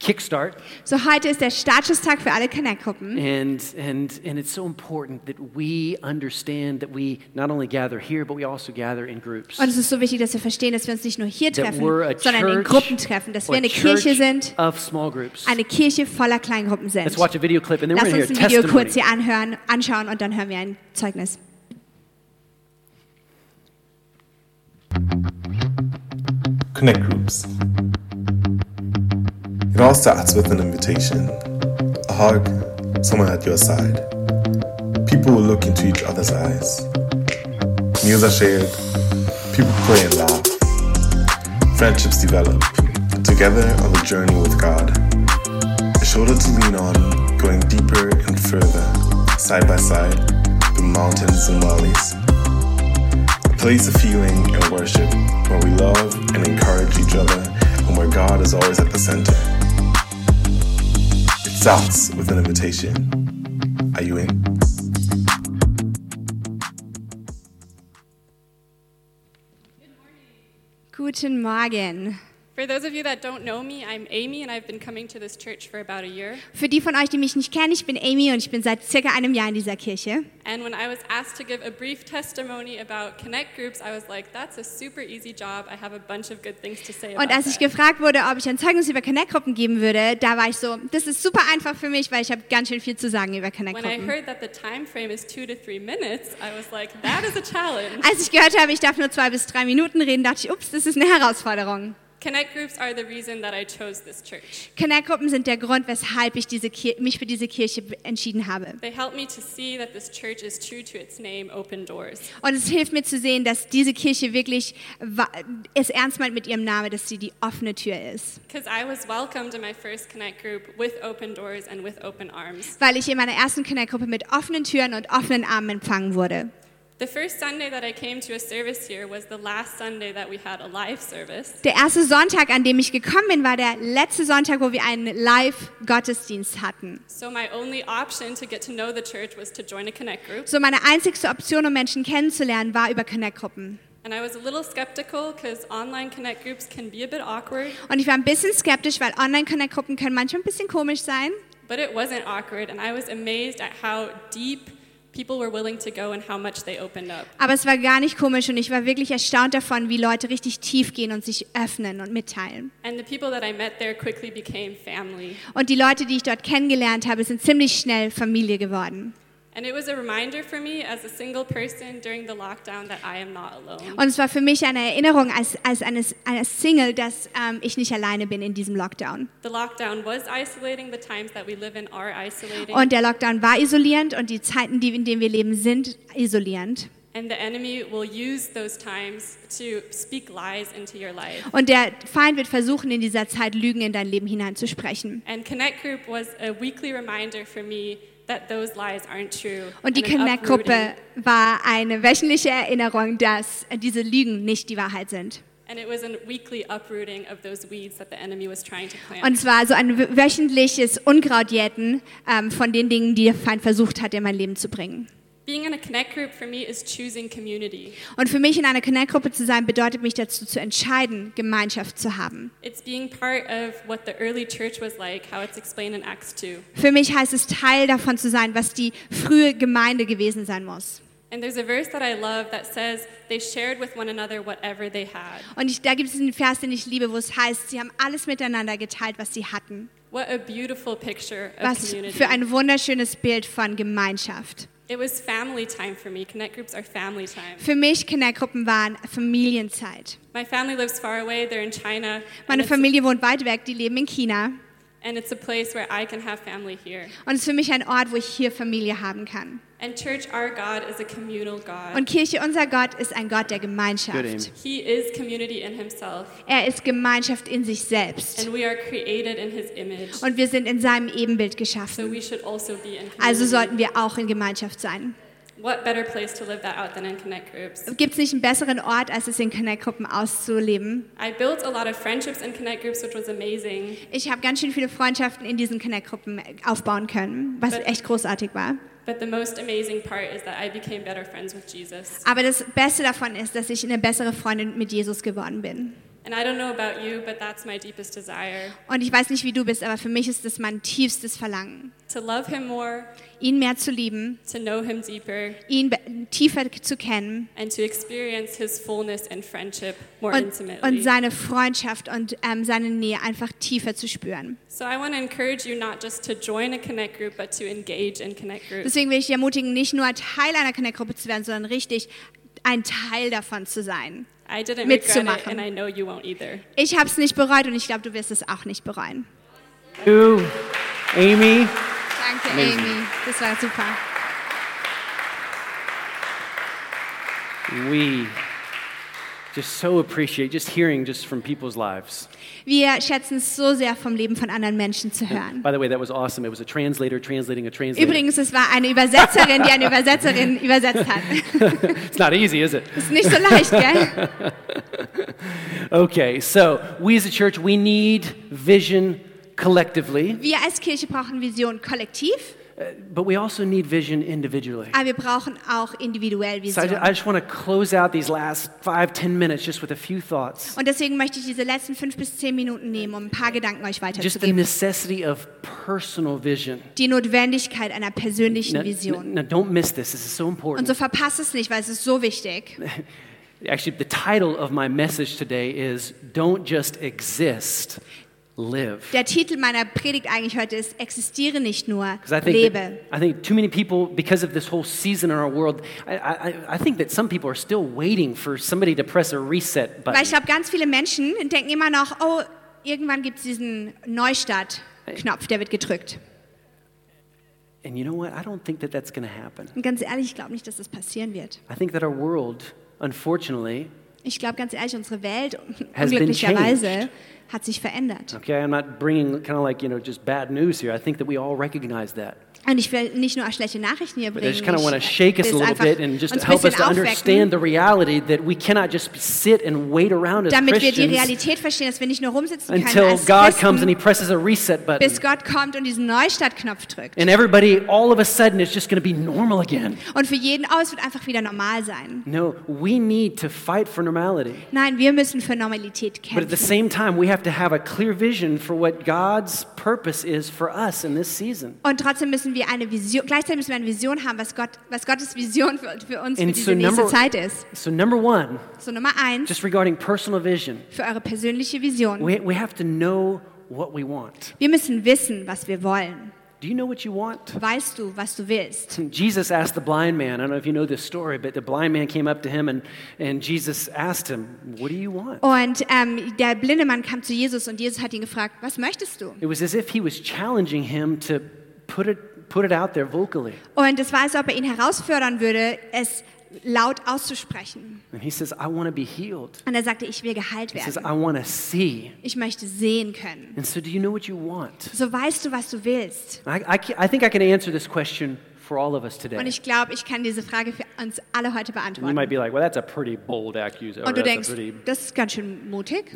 Kickstart. So heute ist der Startschusstag für alle Connect-Gruppen. And, and, and it's so important that we understand that we not only gather here, but we also gather in groups. Und es ist so wichtig, dass wir verstehen, dass wir uns nicht nur hier That treffen, we're sondern in Gruppen treffen, dass wir eine Kirche sind, of small groups. eine Kirche voller Kleingruppen sind. Let's watch a video clip and then we're Lass going uns to ein Video testimony. kurz hier anhören, anschauen und dann hören wir ein Zeugnis. Connect groups. It all starts with an invitation, a hug, someone at your side. People will look into each other's eyes. Meals are shared, people pray and laugh. Friendships develop, together on the journey with God. A shoulder to lean on, going deeper and further, side by side, through mountains and valleys. A place of healing and worship where we love and encourage each other and where God is always at the center. Starts with an invitation. Are you in? Good Guten Morgen. For those of you that don't know me, I'm Amy and I've been coming to this church for about a year. Für die von euch, die mich nicht kennen, ich bin Amy und ich bin seit circa einem Jahr in dieser Kirche. And when I was asked to give a brief testimony about connect groups, I was like, that's a super easy job. I have a bunch of good things to say about Und als ich gefragt wurde, ob ich ein Zeugnis über Connect-Gruppen geben würde, da war ich so, das ist super einfach für mich, weil ich habe ganz schön viel zu sagen über When I Connect-Gruppen. heard that the time frame is two to three minutes, I was like, that is a challenge. Als ich gehört habe, ich darf nur zwei bis drei Minuten reden, dachte ich, ups, das ist eine Herausforderung. Connect groups are the reason that I chose this church. Connect-Gruppen sind der Grund, weshalb ich diese Kir mich für diese Kirche entschieden habe. They help me to see that this church is true to its name, Open Doors. Und es hilft mir zu sehen, dass diese Kirche wirklich es ernst meint mit ihrem Namen, dass sie die offene Tür ist. Because I was welcomed in my first Connect group with open doors and with open arms. Weil ich in meiner ersten Connect-Gruppe mit offenen Türen und offenen Armen empfangen wurde. The first Sunday that I came to a service here was the last Sunday that we had a live service. Der erste Sonntag, an dem ich gekommen bin, war der letzte Sonntag, wo wir einen Live-Gottesdienst hatten. So my only option to get to know the church was to join a Connect group. So meine einzigste Option, um Menschen kennenzulernen, war über Connect-Gruppen. And I was a little skeptical because online Connect groups can be a bit awkward, Und ich war ein bisschen skeptisch, weil Online-Connect-Gruppen können manchmal ein bisschen komisch sein. but it wasn't awkward. And I was amazed at how deep people were willing to go and how much they opened up. Aber es war gar nicht komisch und ich war wirklich erstaunt davon, wie Leute richtig tief gehen und sich öffnen und mitteilen. And the people that I met there quickly became family. Und die Leute, die ich dort kennengelernt habe, sind ziemlich schnell Familie geworden. And it was a reminder for me as a single person during the lockdown that I am not alone. Und es war für mich eine Erinnerung als, als eine, eine Single, dass ähm, ich nicht alleine bin in diesem Lockdown. The lockdown was isolating, the times that we live in are isolating. Und der Lockdown war isolierend und die Zeiten, die, in denen wir leben, sind isolierend. And the enemy will use those times to speak lies into your life. Und der Feind wird versuchen, in dieser Zeit Lügen in dein Leben hineinzusprechen. And Connect Group was a weekly reminder for me that those lies aren't true. Und die Connect-Gruppe war eine wöchentliche Erinnerung, dass diese Lügen nicht die Wahrheit sind. And it was a weekly uprooting of those weeds that the enemy was trying to plant. Und es war so ein wö- wöchentliches Unkrautjäten ähm, von den Dingen, die der Feind versucht hat, in mein Leben zu bringen. Being in a Connect Group for me is choosing community. Und für mich in einer Connect-Gruppe zu sein, bedeutet mich dazu zu entscheiden, Gemeinschaft zu haben. It's being part of what the early church was like, how it's explained in Acts 2. Für mich heißt es, Teil davon zu sein, was die frühe Gemeinde gewesen sein muss. And there's a verse that I love that says they shared with one another whatever they had. Und ich, da gibt es einen Vers, den ich liebe, wo es heißt, sie haben alles miteinander geteilt, was sie hatten. What a beautiful picture of Was community. für ein wunderschönes Bild von Gemeinschaft. It was family time for me. Connect groups are family time. Für mich, Connect-Gruppen waren Familienzeit. My family lives far away. They're in China. Meine Familie wohnt weit weg, die leben in China. And it's a place where I can have family here. Und es ist für mich ein Ort, wo ich hier Familie haben kann. And church, our God is a communal God. Und Kirche, unser Gott, ist ein Gott der. Gemeinschaft. He is community in himself. Er ist Gemeinschaft in sich selbst. And we are created in his image. Und wir sind in seinem Ebenbild So geschaffen. we should also be in community. Also sollten wir auch in Gemeinschaft sein. What better place to live that out than in Connect groups? Gibt es nicht einen besseren Ort, als es in Connect-Gruppen auszuleben? I built a lot of friendships in Connect groups, which was amazing. Ich habe ganz schön viele Freundschaften in diesen Connect-Gruppen aufbauen können, was But- echt großartig war. But the most amazing part is that I became better friends with Jesus. Aber das Beste davon ist, dass ich eine bessere Freundin mit Jesus geworden bin. And I don't know about you, but that's my deepest desire Und ich weiß nicht, wie du bist, aber für mich ist das mein tiefstes Verlangen, to love him more, ihn mehr zu lieben, to know him deeper, ihn tiefer zu kennen and to experience his fullness and friendship more und, intimately. und seine Freundschaft und ähm, seine Nähe einfach tiefer zu spüren. so I want to encourage you not just to join a Connect group, but to engage in Connect groups. Deswegen will ich dich ermutigen, nicht nur Teil einer Connect-Gruppe zu werden, sondern richtig ein Teil davon zu sein. I didn't regret it, mitzumachen. and I know you won't either. Ich habe es nicht bereut und ich glaube, du wirst es auch nicht bereuen. You, Amy. Danke, Amazing. Amy. Das war super. We just so appreciate just hearing just from people's lives. Wir schätzen es so sehr, vom Leben von anderen Menschen zu hören. By the way, that was awesome. It was a translator translating a translator. Übrigens, es war eine Übersetzerin, die eine Übersetzerin übersetzt hat. it's not easy, is it? Ist nicht so leicht, gell? okay, so we as a church, we need vision collectively. Wir als Kirche brauchen Vision kollektiv. But we also need vision individually. Aber wir brauchen auch individuell So I, ju- Vision. I just want to close out these last five, ten minutes just with a few thoughts. Und deswegen möchte ich diese letzten fünf bis zehn Minuten nehmen, um ein paar Gedanken euch Just the weiterzugeben. necessity of personal vision. Die Notwendigkeit einer persönlichen Vision. now, don't miss this. This is so Und important. so verpasst es nicht, weil es ist so wichtig. Actually, the title of my message today is Don't Just Exist, Live. Der Titel meiner Predigt eigentlich heute ist Existiere nicht nur, I think, lebe. that, I think too many people, because of this whole season in our world, I, I, I think that some people are still waiting for somebody to press a reset Weil ich button. glaube, ganz viele Menschen denken immer noch, oh, irgendwann gibt es diesen Neustart-Knopf, der wird gedrückt. And you know what? I don't think that that's going to happen. Und ganz ehrlich, ich glaube nicht, dass das passieren wird. I think that our world, unfortunately, Ich glaube ganz ehrlich, unsere Welt unglücklicherweise hat sich verändert. okay, I'm not bringing kind of like, you know, just bad news here. I think that we all recognize that. Und ich will nicht nur schlechte Nachrichten hier bringen. I just kind of want to shake us a little bit and just help us to understand the reality that we cannot just sit and wait around as damit wir die Christians Realität verstehen, dass wir nicht nur rumsitzen können until als God Christen, comes and He presses a reset button. bis Gott kommt und diesen Neustartknopf drückt. And everybody, all of a sudden, it's just going to be normal again. Und für jeden, oh, es wird einfach wieder normal sein. No, we need to fight for normality. Nein, wir müssen für Normalität But at the kämpfen. same time, we have to have a clear vision for what God's purpose is for us in this season. Und trotzdem müssen wir eine Vision, gleichzeitig müssen wir eine Vision haben, was, Gott, was Gottes Vision für, für uns für And diese so nächste number, Zeit ist. so number one, So Nummer eins, just regarding personal vision, für eure persönliche Vision. we, we have to know what we want. Wir müssen wissen, was wir wollen. Do you know what you want? Weißt du, was du willst? Jesus asked the blind man, I don't know if you know this story, but the blind man came up to him and, and Jesus asked him, What do you want? Und ähm, der blinde Mann kam zu Jesus und Jesus hat ihn gefragt, was möchtest du? It was as if he was challenging him to put it, put it out there vocally. Und es war, als ob er ihn herausfordern würde, es laut auszusprechen. And he says, I want to be healed. Und er sagte, ich will geheilt He says, werden. I want to see. Ich möchte sehen können. And so, do you know what you want? So weißt du, was du willst. I, I, I think I can answer this question for all of us today. Und ich glaube, ich kann diese Frage für uns alle heute And you beantworten. might be like, well, that's a pretty bold accusation. Und du denkst, pretty... das ist ganz schön mutig.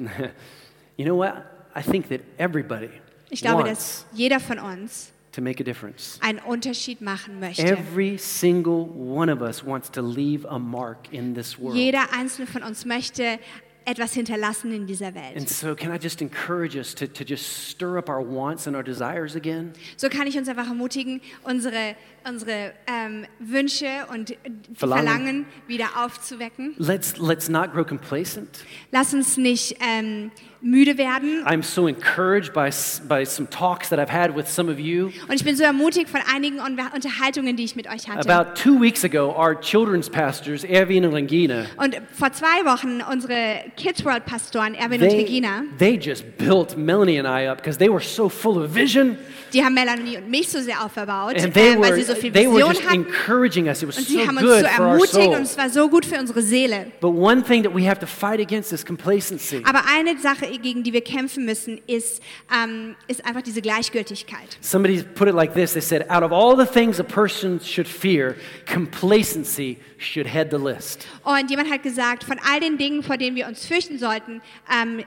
you know what? I think that everybody Ich glaube, wants dass jeder von uns to make a difference. einen Unterschied machen möchte. Every single one of us wants to leave a mark in this world. Jeder einzelne von uns möchte etwas hinterlassen in dieser Welt. And so, can I just encourage us to, to just stir up our wants and our desires again? So kann ich uns einfach ermutigen, unsere, unsere ähm, Wünsche und Verlangen. Verlangen. wieder aufzuwecken. Let's, let's not grow complacent. Lass uns nicht ähm, müde werden. I'm so encouraged by, by some talks that I've had with some of you. Und ich bin so ermutigt von einigen Un- Unterhaltungen, die ich mit euch hatte. About two weeks ago, our children's pastors, Erwin and Regina, Und vor zwei Wochen unsere Kids World Pastoren Erwin und they, Regina, they just built Melanie and I up because they were so full of vision. die haben Melanie und mich so sehr aufgebaut, äh, weil sie so viel they were Vision just hatten. encouraging us. It was Und so sie haben uns good so for our ermutigt soul. und es war so gut für unsere Seele. But one thing that we have to fight against is complacency. Aber eine Sache, gegen die wir kämpfen müssen, ist, ähm, ist einfach diese Gleichgültigkeit. Somebody put it like this they said, out of all the things a person should fear, complacency should head the list. Und jemand hat gesagt, von all den Dingen, vor denen wir uns fürchten sollten, ähm,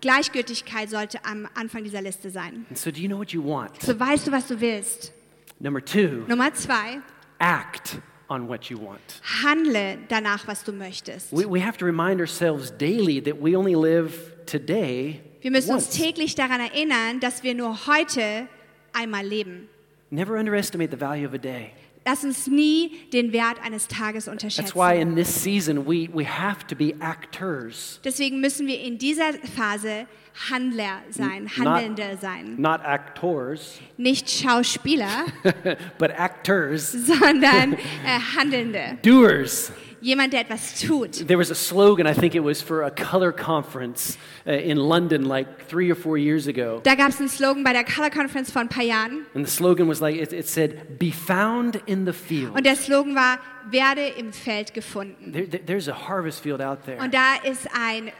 Gleichgültigkeit sollte am Anfang dieser Liste sein. And so, do you know what you want? So weißt du, was du willst. Number two, Nummer zwei, act on what you want. handle danach, was du möchtest. We, we have to remind ourselves daily that we only live today. Wir müssen uns once. täglich daran erinnern, dass wir nur heute einmal leben. Never underestimate the value of a day. Lass uns nie den Wert eines Tages That's unterschätzen. why in this season we, we have to be actors, Deswegen müssen wir in dieser Phase Handler sein, Handelnde sein. not actors, Nicht Schauspieler, but actors, sondern äh, Handelnde. doers. Jemand, der etwas tut. There was a slogan, I think it was for a color conference uh, in London like three or four years ago. Da gab es einen Slogan bei der Color Conference vor ein paar Jahren. And the slogan was like, it, it said, Be found in the field. Und der Slogan war, werde im Feld gefunden. There- there's a harvest field out there. Und da ist ein,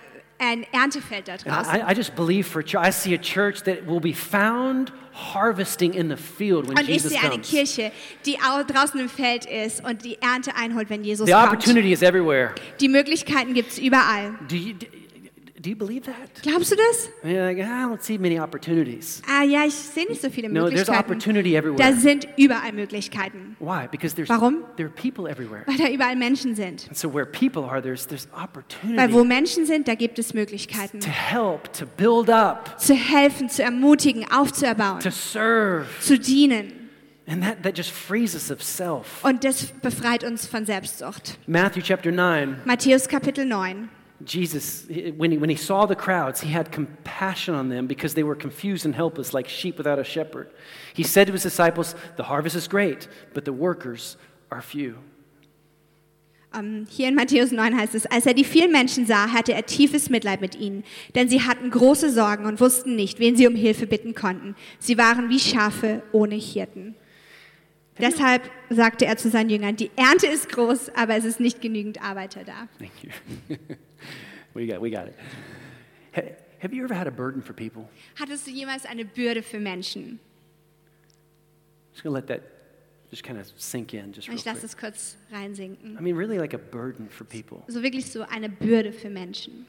ein Erntefeld da draußen. I, I just believe for I see a church that will be found harvesting in the field when Und ich Jesus sehe eine comes. Kirche, die au- draußen im Feld ist und die Ernte einholt, wenn Jesus The kommt. opportunity is everywhere. Die Möglichkeiten gibt es überall. Do you, Do you believe that? Glaubst du das? You're like, "Ah, I don't see many opportunities. Ah ja, ich sehe nicht so viele No, there's Möglichkeiten. opportunity Da everywhere. sind überall Möglichkeiten, Why? Because there's Warum? there are people everywhere. weil da überall Menschen sind. And so where people are, there's there's opportunity Weil wo Menschen sind, da gibt es Möglichkeiten. to help, to build up, Zu helfen, zu ermutigen, aufzuerbauen, to serve. zu dienen. And that, that just frees us of self. Und das befreit uns von Selbstsucht. Matthew chapter 9, Matthäus Kapitel 9. Jesus, when he, when he saw the crowds, he had compassion on them because they were confused and helpless like sheep without a shepherd. He said to his disciples, The harvest is great, but the workers are few. Ähm, hier in Matthäus 9 heißt es, als er die vielen Menschen sah, hatte er tiefes Mitleid mit ihnen, denn sie hatten große Sorgen und wussten nicht, wen sie um Hilfe bitten konnten. Sie waren wie Schafe ohne Hirten. Deshalb sagte er zu seinen Jüngern, die Ernte ist groß, aber es ist nicht genügend Arbeiter da. Thank you. we, got, we got it. Ha- Have you ever had a burden for people? Hattest du jemals eine Bürde für Menschen? Just gonna let that just kind of sink in just Ich lasse es kurz reinsinken. I mean, really like a burden for people. So wirklich so eine Bürde für Menschen.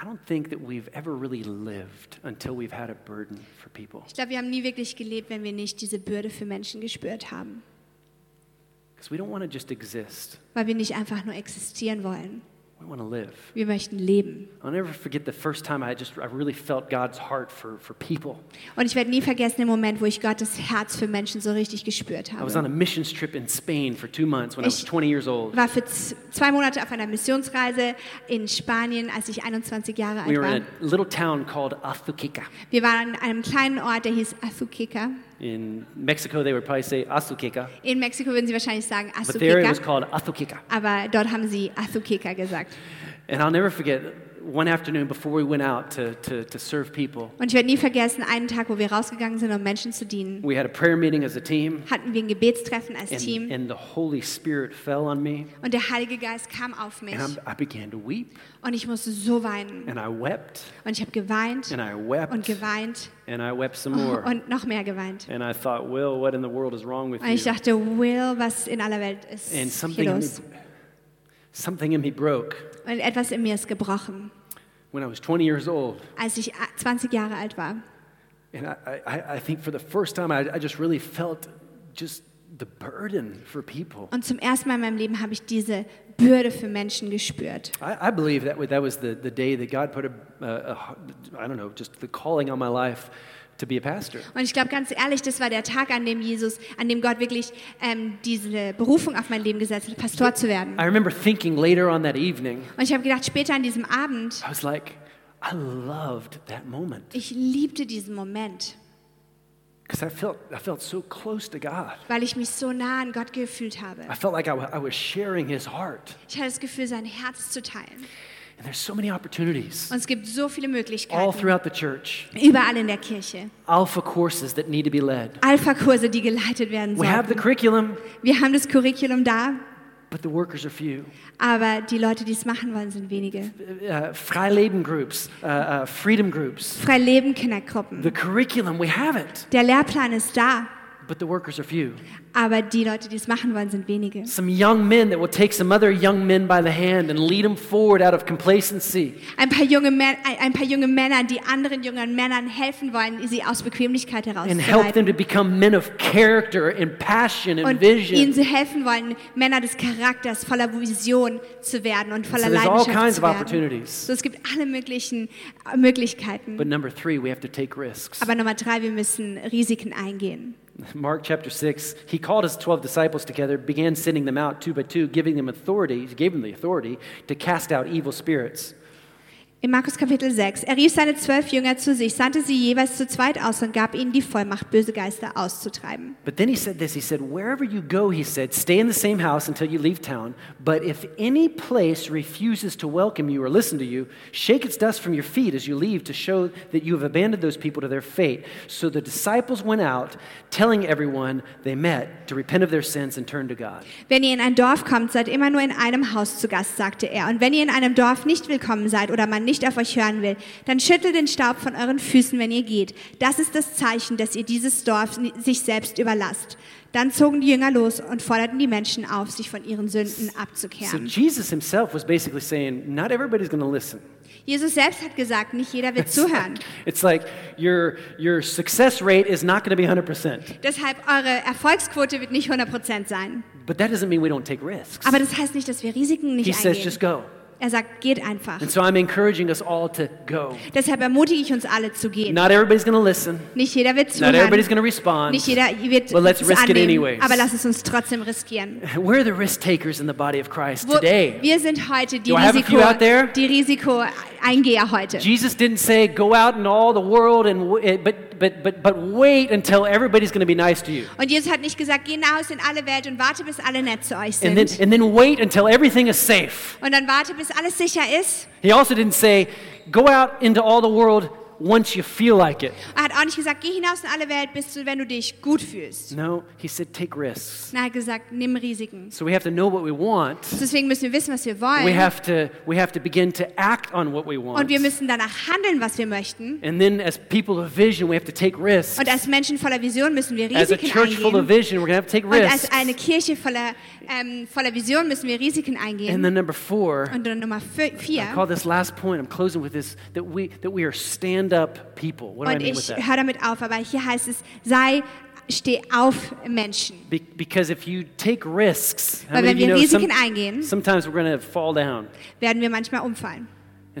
I don't think that we've ever really lived until we've had a burden for people. Ich glaube, wir haben nie wirklich gelebt, wenn wir nicht diese Bürde für Menschen gespürt haben. Because we don't want to just exist, Weil wir nicht einfach nur existieren wollen. We want to live. Wir möchten leben. I'll never forget the first time I just I really felt God's heart for, for people. Und ich werde nie vergessen den Moment, wo ich Gottes Herz für Menschen so richtig gespürt I was on a habe. missions trip in Spain for two months when I was Ich 20 years old. war für zwei Monate auf einer Missionsreise in Spanien, als ich 21 Jahre We alt were war. in a little town called Azuquica. Wir waren an einem kleinen Ort, der hieß Azuqueca. In Mexico, they would probably say Azuquica, In Mexiko würden sie wahrscheinlich sagen but there it was Azuqueca, called Azuquica. aber dort haben sie Azuqueca gesagt. And I'll never forget one afternoon before we went out to, to, to serve people, Und ich werde nie vergessen, einen Tag, wo wir rausgegangen sind, um Menschen zu dienen, we had a prayer meeting as a team, hatten wir ein Gebetstreffen als and, Team and the Holy Spirit fell on me, und der Heilige Geist kam auf mich and I began to weep, und ich musste so weinen. and I wept, Und ich habe geweint and I wept, und geweint and I wept some more. und noch mehr geweint. And I thought, Will, what in the world is wrong with Und ich you? dachte, Will, was in aller Welt ist And hier something in, me, los? something in me broke Und etwas in mir ist gebrochen, when I was 20 years old. als ich 20 Jahre alt war. And I, I, I think for the first time, I, I just really felt just the burden for people. Und zum ersten Mal in meinem Leben habe ich diese Bürde für Menschen gespürt. I, I believe that, that was the, the day that God put a, a, a, I don't know, just the calling on my life to be a pastor. Und ich glaube ganz ehrlich, das war der Tag, an dem Jesus, an dem Gott wirklich ähm, diese Berufung auf mein Leben gesetzt hat, Pastor zu werden. I remember thinking later on that evening, Und ich habe gedacht, später an diesem Abend, I was like, I loved that moment ich liebte diesen Moment, because I felt, I felt so close to God. weil ich mich so nah an Gott gefühlt habe. I felt like I, I was sharing his heart. Ich hatte das Gefühl, sein Herz zu teilen. And there's so many opportunities Und es gibt so viele all Möglichkeiten, throughout the church. überall in der Kirche. Alpha courses that need to be led. Alpha-Kurse, die geleitet werden We have the curriculum, Wir haben das Curriculum da, but the workers are few. aber die Leute, die es machen wollen, sind wenige. Uh, Freileben groups, uh, uh, freedom groups. Freileben-Kindergruppen. The curriculum, we have it, Der Lehrplan ist da, but the workers are few. aber die Leute, die es machen wollen, sind wenige. Some young men that will take some other young men by the hand and lead them forward out of complacency. Ein paar junge, Mä- ein, paar junge Männer, die anderen jungen Männern helfen wollen, sie aus Bequemlichkeit and help them herauszuleiten. to become men of character and passion and Und ihnen vision. zu helfen wollen, Männer des Charakters, voller Vision zu werden und voller So there's all Leidenschaft kinds zu of werden. opportunities. So, es gibt alle möglichen äh, Möglichkeiten. But number three, we have to take risks. Aber Nummer drei, wir müssen Risiken eingehen. Mark chapter 6, he called his 12 disciples together, began sending them out two by two, giving them authority, he gave them the authority to cast out evil spirits. In Markus Kapitel 6. Er rief seine zwölf Jünger zu sich, sandte sie jeweils zu zweit aus und gab ihnen die Vollmacht, böse Geister auszutreiben. But then he said this he said, Wherever you go, he said, stay in the same house until you leave town. But if any place refuses to welcome you or listen to you, shake its dust from your feet as you leave to show that you have abandoned those people to their fate. So the disciples went out, telling everyone they met to repent of their sins and turn to God. Wenn ihr in ein Dorf kommt, seid immer nur in einem Haus zu Gast, sagte er. Und wenn ihr in einem Dorf nicht willkommen seid oder man nicht auf euch hören will, dann schüttelt den Staub von euren Füßen, wenn ihr geht. Das ist das Zeichen, dass ihr dieses Dorf sich selbst überlasst. Dann zogen die Jünger los und forderten die Menschen auf, sich von ihren Sünden So abzukehren. Jesus himself was basically saying, not everybody's going to listen. Jesus selbst hat gesagt, nicht jeder wird zuhören. It's like your, your success rate is not going to be 100%. Deshalb, eure Erfolgsquote wird nicht 100% sein. But that doesn't mean we don't take risks. Aber das heißt nicht, dass wir Risiken nicht He says, eingehen. just go. Er sagt, geht einfach. And so I'm encouraging us all to go. Deshalb ermutige ich uns alle zu gehen. Not everybody's going to listen. Nicht jeder wird zuhören. Not everybody's going to respond. Nicht jeder wird But let's risk it annehmen. anyways. Aber lass es uns trotzdem riskieren. We're the risk takers in the body of Christ Wo, today. wir sind heute die Do I have a Risiko, few out there? die Risiko-Eingeher heute. Jesus didn't say go out in all the world and but but but but wait until everybody's going to be nice to you. Und Jesus hat nicht gesagt, geh hinaus in alle Welt und warte, bis alle nett zu euch And then and then wait until everything is safe. Und dann warte, bis alles sicher ist. He also didn't say go out into all the world once you feel like it. Er hat auch nicht gesagt, geh hinaus in alle Welt, bis du, wenn du dich gut fühlst. No, he said take risks. Er hat gesagt, nimm Risiken. So we have to know what we want. Deswegen müssen wir wissen, was wir We wollen. have to we have to begin to act on what we Und want. wir müssen danach handeln, was wir möchten. And then as people of vision, we have to take risks. Und als Menschen voller Vision müssen wir As a Risiken church full of eingehen. vision, we're to have to take Und risks. als eine Kirche voller, ähm, voller Vision müssen wir Risiken And eingehen. then number 4, Und dann Nummer vi- vier. I call this last point, I'm closing with this, that we, that we are stand up people. What do I Und mean with ich that? höre damit auf, aber hier heißt es, sei, steh auf Menschen. Be- because if you take risks, Weil wenn wir Risiken eingehen, sometimes we're going to fall down. werden wir manchmal umfallen.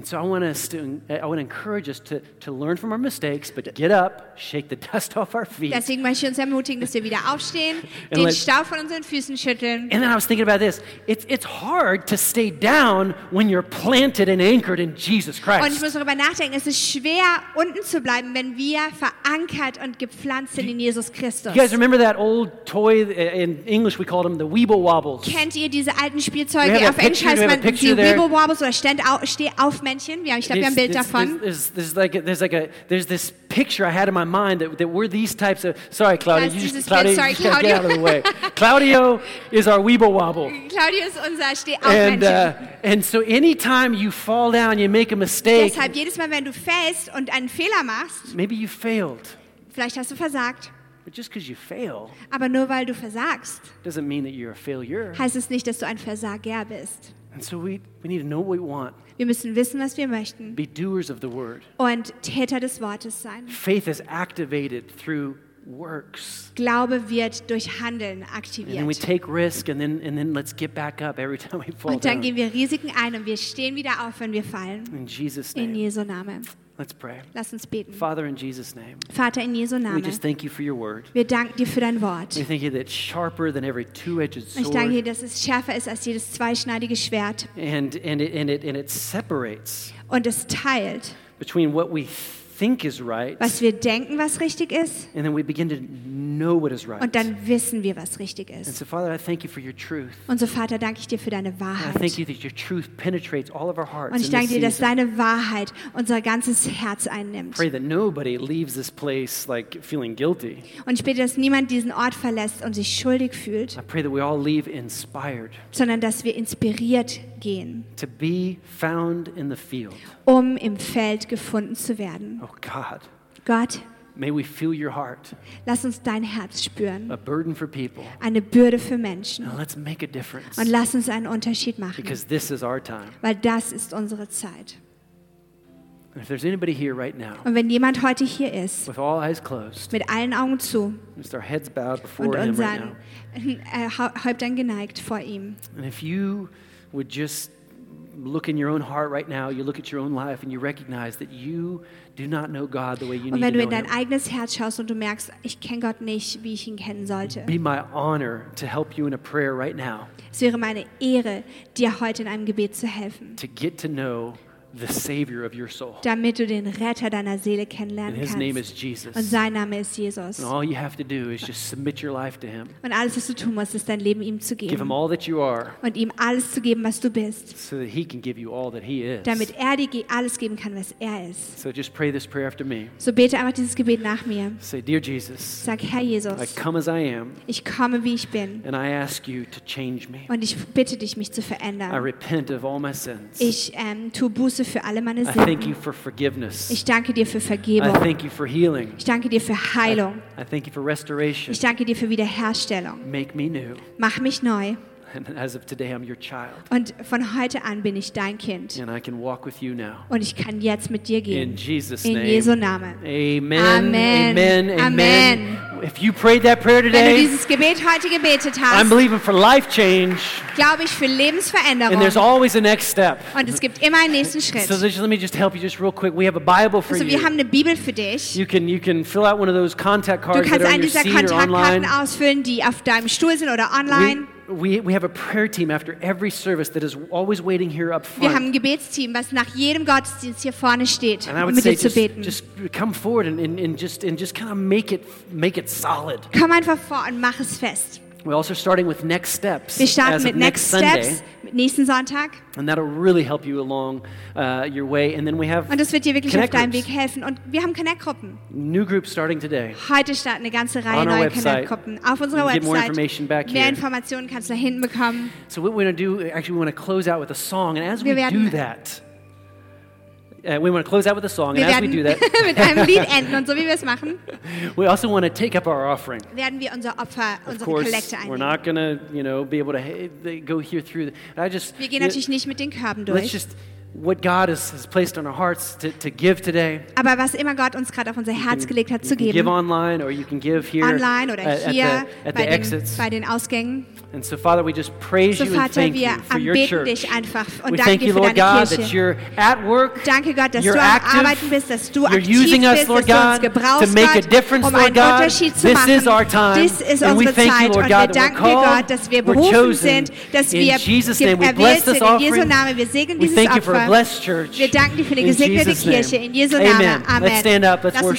And so I want us to, I want to encourage us to, to learn from our mistakes, but get up, shake the dust off our feet. Deswegen möchte ich uns ermutigen, dass wir wieder aufstehen, And den Staub von unseren Füßen schütteln. And then I was thinking about this. It's, it's hard to stay down when you're planted and anchored in Jesus Und ich Christ. muss darüber nachdenken, es ist schwer, unten zu bleiben, wenn wir verankert und gepflanzt sind in Jesus Christus. You guys remember that old toy? In English, we called them the Weeble Wobbles. Kennt ihr diese alten Spielzeuge? Auf Englisch heißt man die. Weeble Wobbles oder Steh-auf- Steh-auf-Männchen. Wir Ich glaube, wir haben ein Bild davon. There's, there's, there's like a, there's like a there's this picture I had in my mind that, that we're these types of. Sorry, Claudia, you just, Claudia. Sorry, you gotta get out of the Claudio. way. Claudio is our Weeble Wobble. Claudio ist unser And, Steh-auf-Männchen. uh, and so anytime you fall down, you make a mistake, Deshalb jedes Mal, wenn du fällst und einen Fehler machst, maybe you failed. vielleicht hast du versagt, But just you fail aber nur weil du versagst, doesn't mean that you're a failure. heißt es nicht, dass du ein Versager bist. And so we, we need to know what we want, Wir müssen wissen, was wir möchten be doers of the word. und Täter des Wortes sein. Faith is activated through works. Glaube wird durch Handeln And then we aktiviert. take risk and then, and then let's get back up every time we fall Und dann down. gehen wir Risiken ein und wir stehen wieder auf, wenn wir fallen. In Jesus' In name. Jesu Name. Let's pray. Lass uns beten. Father, in Jesus' name, Vater, in Jesu we just thank you for your word. Wir danken dir für dein Wort. We thank you that it's sharper than every two-edged Ich danke dir, sword, dass es schärfer ist als jedes zweischneidige Schwert and and it, and it and it separates und es teilt, between what we think is right, was wir denken, was richtig ist, and then we begin to know what is right. und dann wissen wir, was richtig And ist. so, Father, I thank you for your truth. Und so, Vater, danke ich dir für deine And I Wahrheit. thank you that your truth penetrates all of our hearts. Und ich danke dir, dass deine Wahrheit unser ganzes Herz einnimmt. Pray that nobody leaves this place like feeling guilty. Und ich bete, dass niemand diesen Ort verlässt und sich schuldig fühlt, I pray that we all leave inspired sondern dass wir inspiriert gehen, to be found in the field. um im Feld gefunden zu werden. Oh God, Gott, may we feel your heart, lass uns dein Herz spüren. a burden for people. Eine Bürde für Menschen. Now let's make a difference Und lass uns einen Unterschied machen, because this is our time. weil das ist unsere Zeit. And if there's anybody here right now Und wenn jemand heute hier ist, with all eyes closed, mit allen Augen zu just our heads bowed und before right unseren äh, Hau- Häuptern geneigt vor ihm, and if you would just look in your own heart right now, you look at your own life and you recognize that you do not know God the way you und wenn du in dein him. eigenes Herz schaust und du merkst, ich kenne Gott nicht, wie ich ihn kennen sollte, Be my honor to help you in a prayer right now es wäre meine Ehre, dir heute in einem Gebet zu helfen, to get to know the Savior of your soul. damit du den Retter deiner Seele And kennenlernen his name is kannst. Jesus. Und sein Name ist Jesus. And all you have to do is just submit your life to him. Und alles, was du tun musst, ist dein Leben ihm zu Give him geben all that you are und ihm alles zu geben, was du bist, so that he can give you all that he is. damit er dir alles geben kann, was er ist. So just pray this prayer after me. So bete einfach dieses Gebet nach mir. Say, Dear Jesus, Sag, Herr I Jesus, come as I am, ich komme, wie ich bin. and I ask you to change me. Und ich bitte dich, mich zu I verändern. repent of all my sins. Ich ähm, tue Buße Buße für alle meine I thank you Sünden. for forgiveness. Ich danke dir für I Vergebung. thank you for healing. Ich danke dir für Heilung. I thank you for restoration. Ich danke dir für Wiederherstellung. Make me new. Mach mich neu. And as of today, I'm your child. Und von heute an bin ich dein Kind. And I can walk with you now. Und ich kann jetzt mit dir gehen. In Jesus' In name. Jesu Namen. Amen. Amen. Amen. Amen. Amen. If you prayed that prayer Wenn du today, dieses Gebet heute gebetet I'm believing for life change. glaube ich für Lebensveränderung. And there's always a next step. Und es gibt immer einen nächsten Schritt. So just, let me just help you just real quick. We have a Bible for Also wir you. haben eine Bibel für dich. You can you can fill out one of those contact cards that kannst einen dieser Kontaktkarten online. ausfüllen, die auf deinem Stuhl sind oder online. We, we have a prayer team after every service that is always waiting here up Wir haben front. ein Gebetsteam, was nach jedem Gottesdienst hier vorne steht, And I um would mit say dir zu just, beten. just come forward and, and, and just and just kind of make it make it solid. Komm einfach vor und mach es fest. We're also starting with next steps Wir starten mit next Next Sunday, Steps, nächsten Sonntag. and that'll really help you along uh, your way. And then we have Und das wird dir wirklich auf Connect deinem groups. Weg helfen. Und wir haben Connect-Gruppen. new groups starting today. Heute starten eine ganze Reihe neue website. Connect-Gruppen. Auf unserer can get more information back Mehr here. Informationen kannst du da hinten bekommen. So what we're going to do, actually, we want to close out with a song, and as we do that, uh, we want to close out with a song, and Wir as we do that, mit einem Lied enden. Und so wie wir es machen, we also want to take up our offering. werden wir unser Opfer, unsere Kollekte we're not going to, you know, be able to hey, go here through. The, I just Wir gehen you- natürlich nicht mit den Körben let's durch. just what God has, has placed on our hearts to, to give today. Aber was immer Gott uns gerade auf unser Herz gelegt hat zu can give geben, online, or you can give here online oder at, hier at the, at bei, the den, exits. bei den Ausgängen. And so, Father, we just praise So you and Vater, thank you for your church. dich einfach und we danken thank you, Lord God, that Kirche. you're at work. Danke Gott, dass you're du am active, Arbeiten bist, dass du you're aktiv using us, bist, Lord du uns God, to make a difference, um Lord God. This machen. is our time. Dies ist And we unsere thank you, Zeit Lord und God, wir that danken dir Gott, dass wir berufen chosen. sind, dass In wir Jesus' ge- name, we erwählt bless sind this in Jesu offering. Namen. Wir segnen We dieses thank you for a Opfer. Blessed church. Wir danken dir für eine In gesegnete Jesus' name. Kirche in Jesu Amen. Namen. Amen. Let's stand up. Let's Lass worship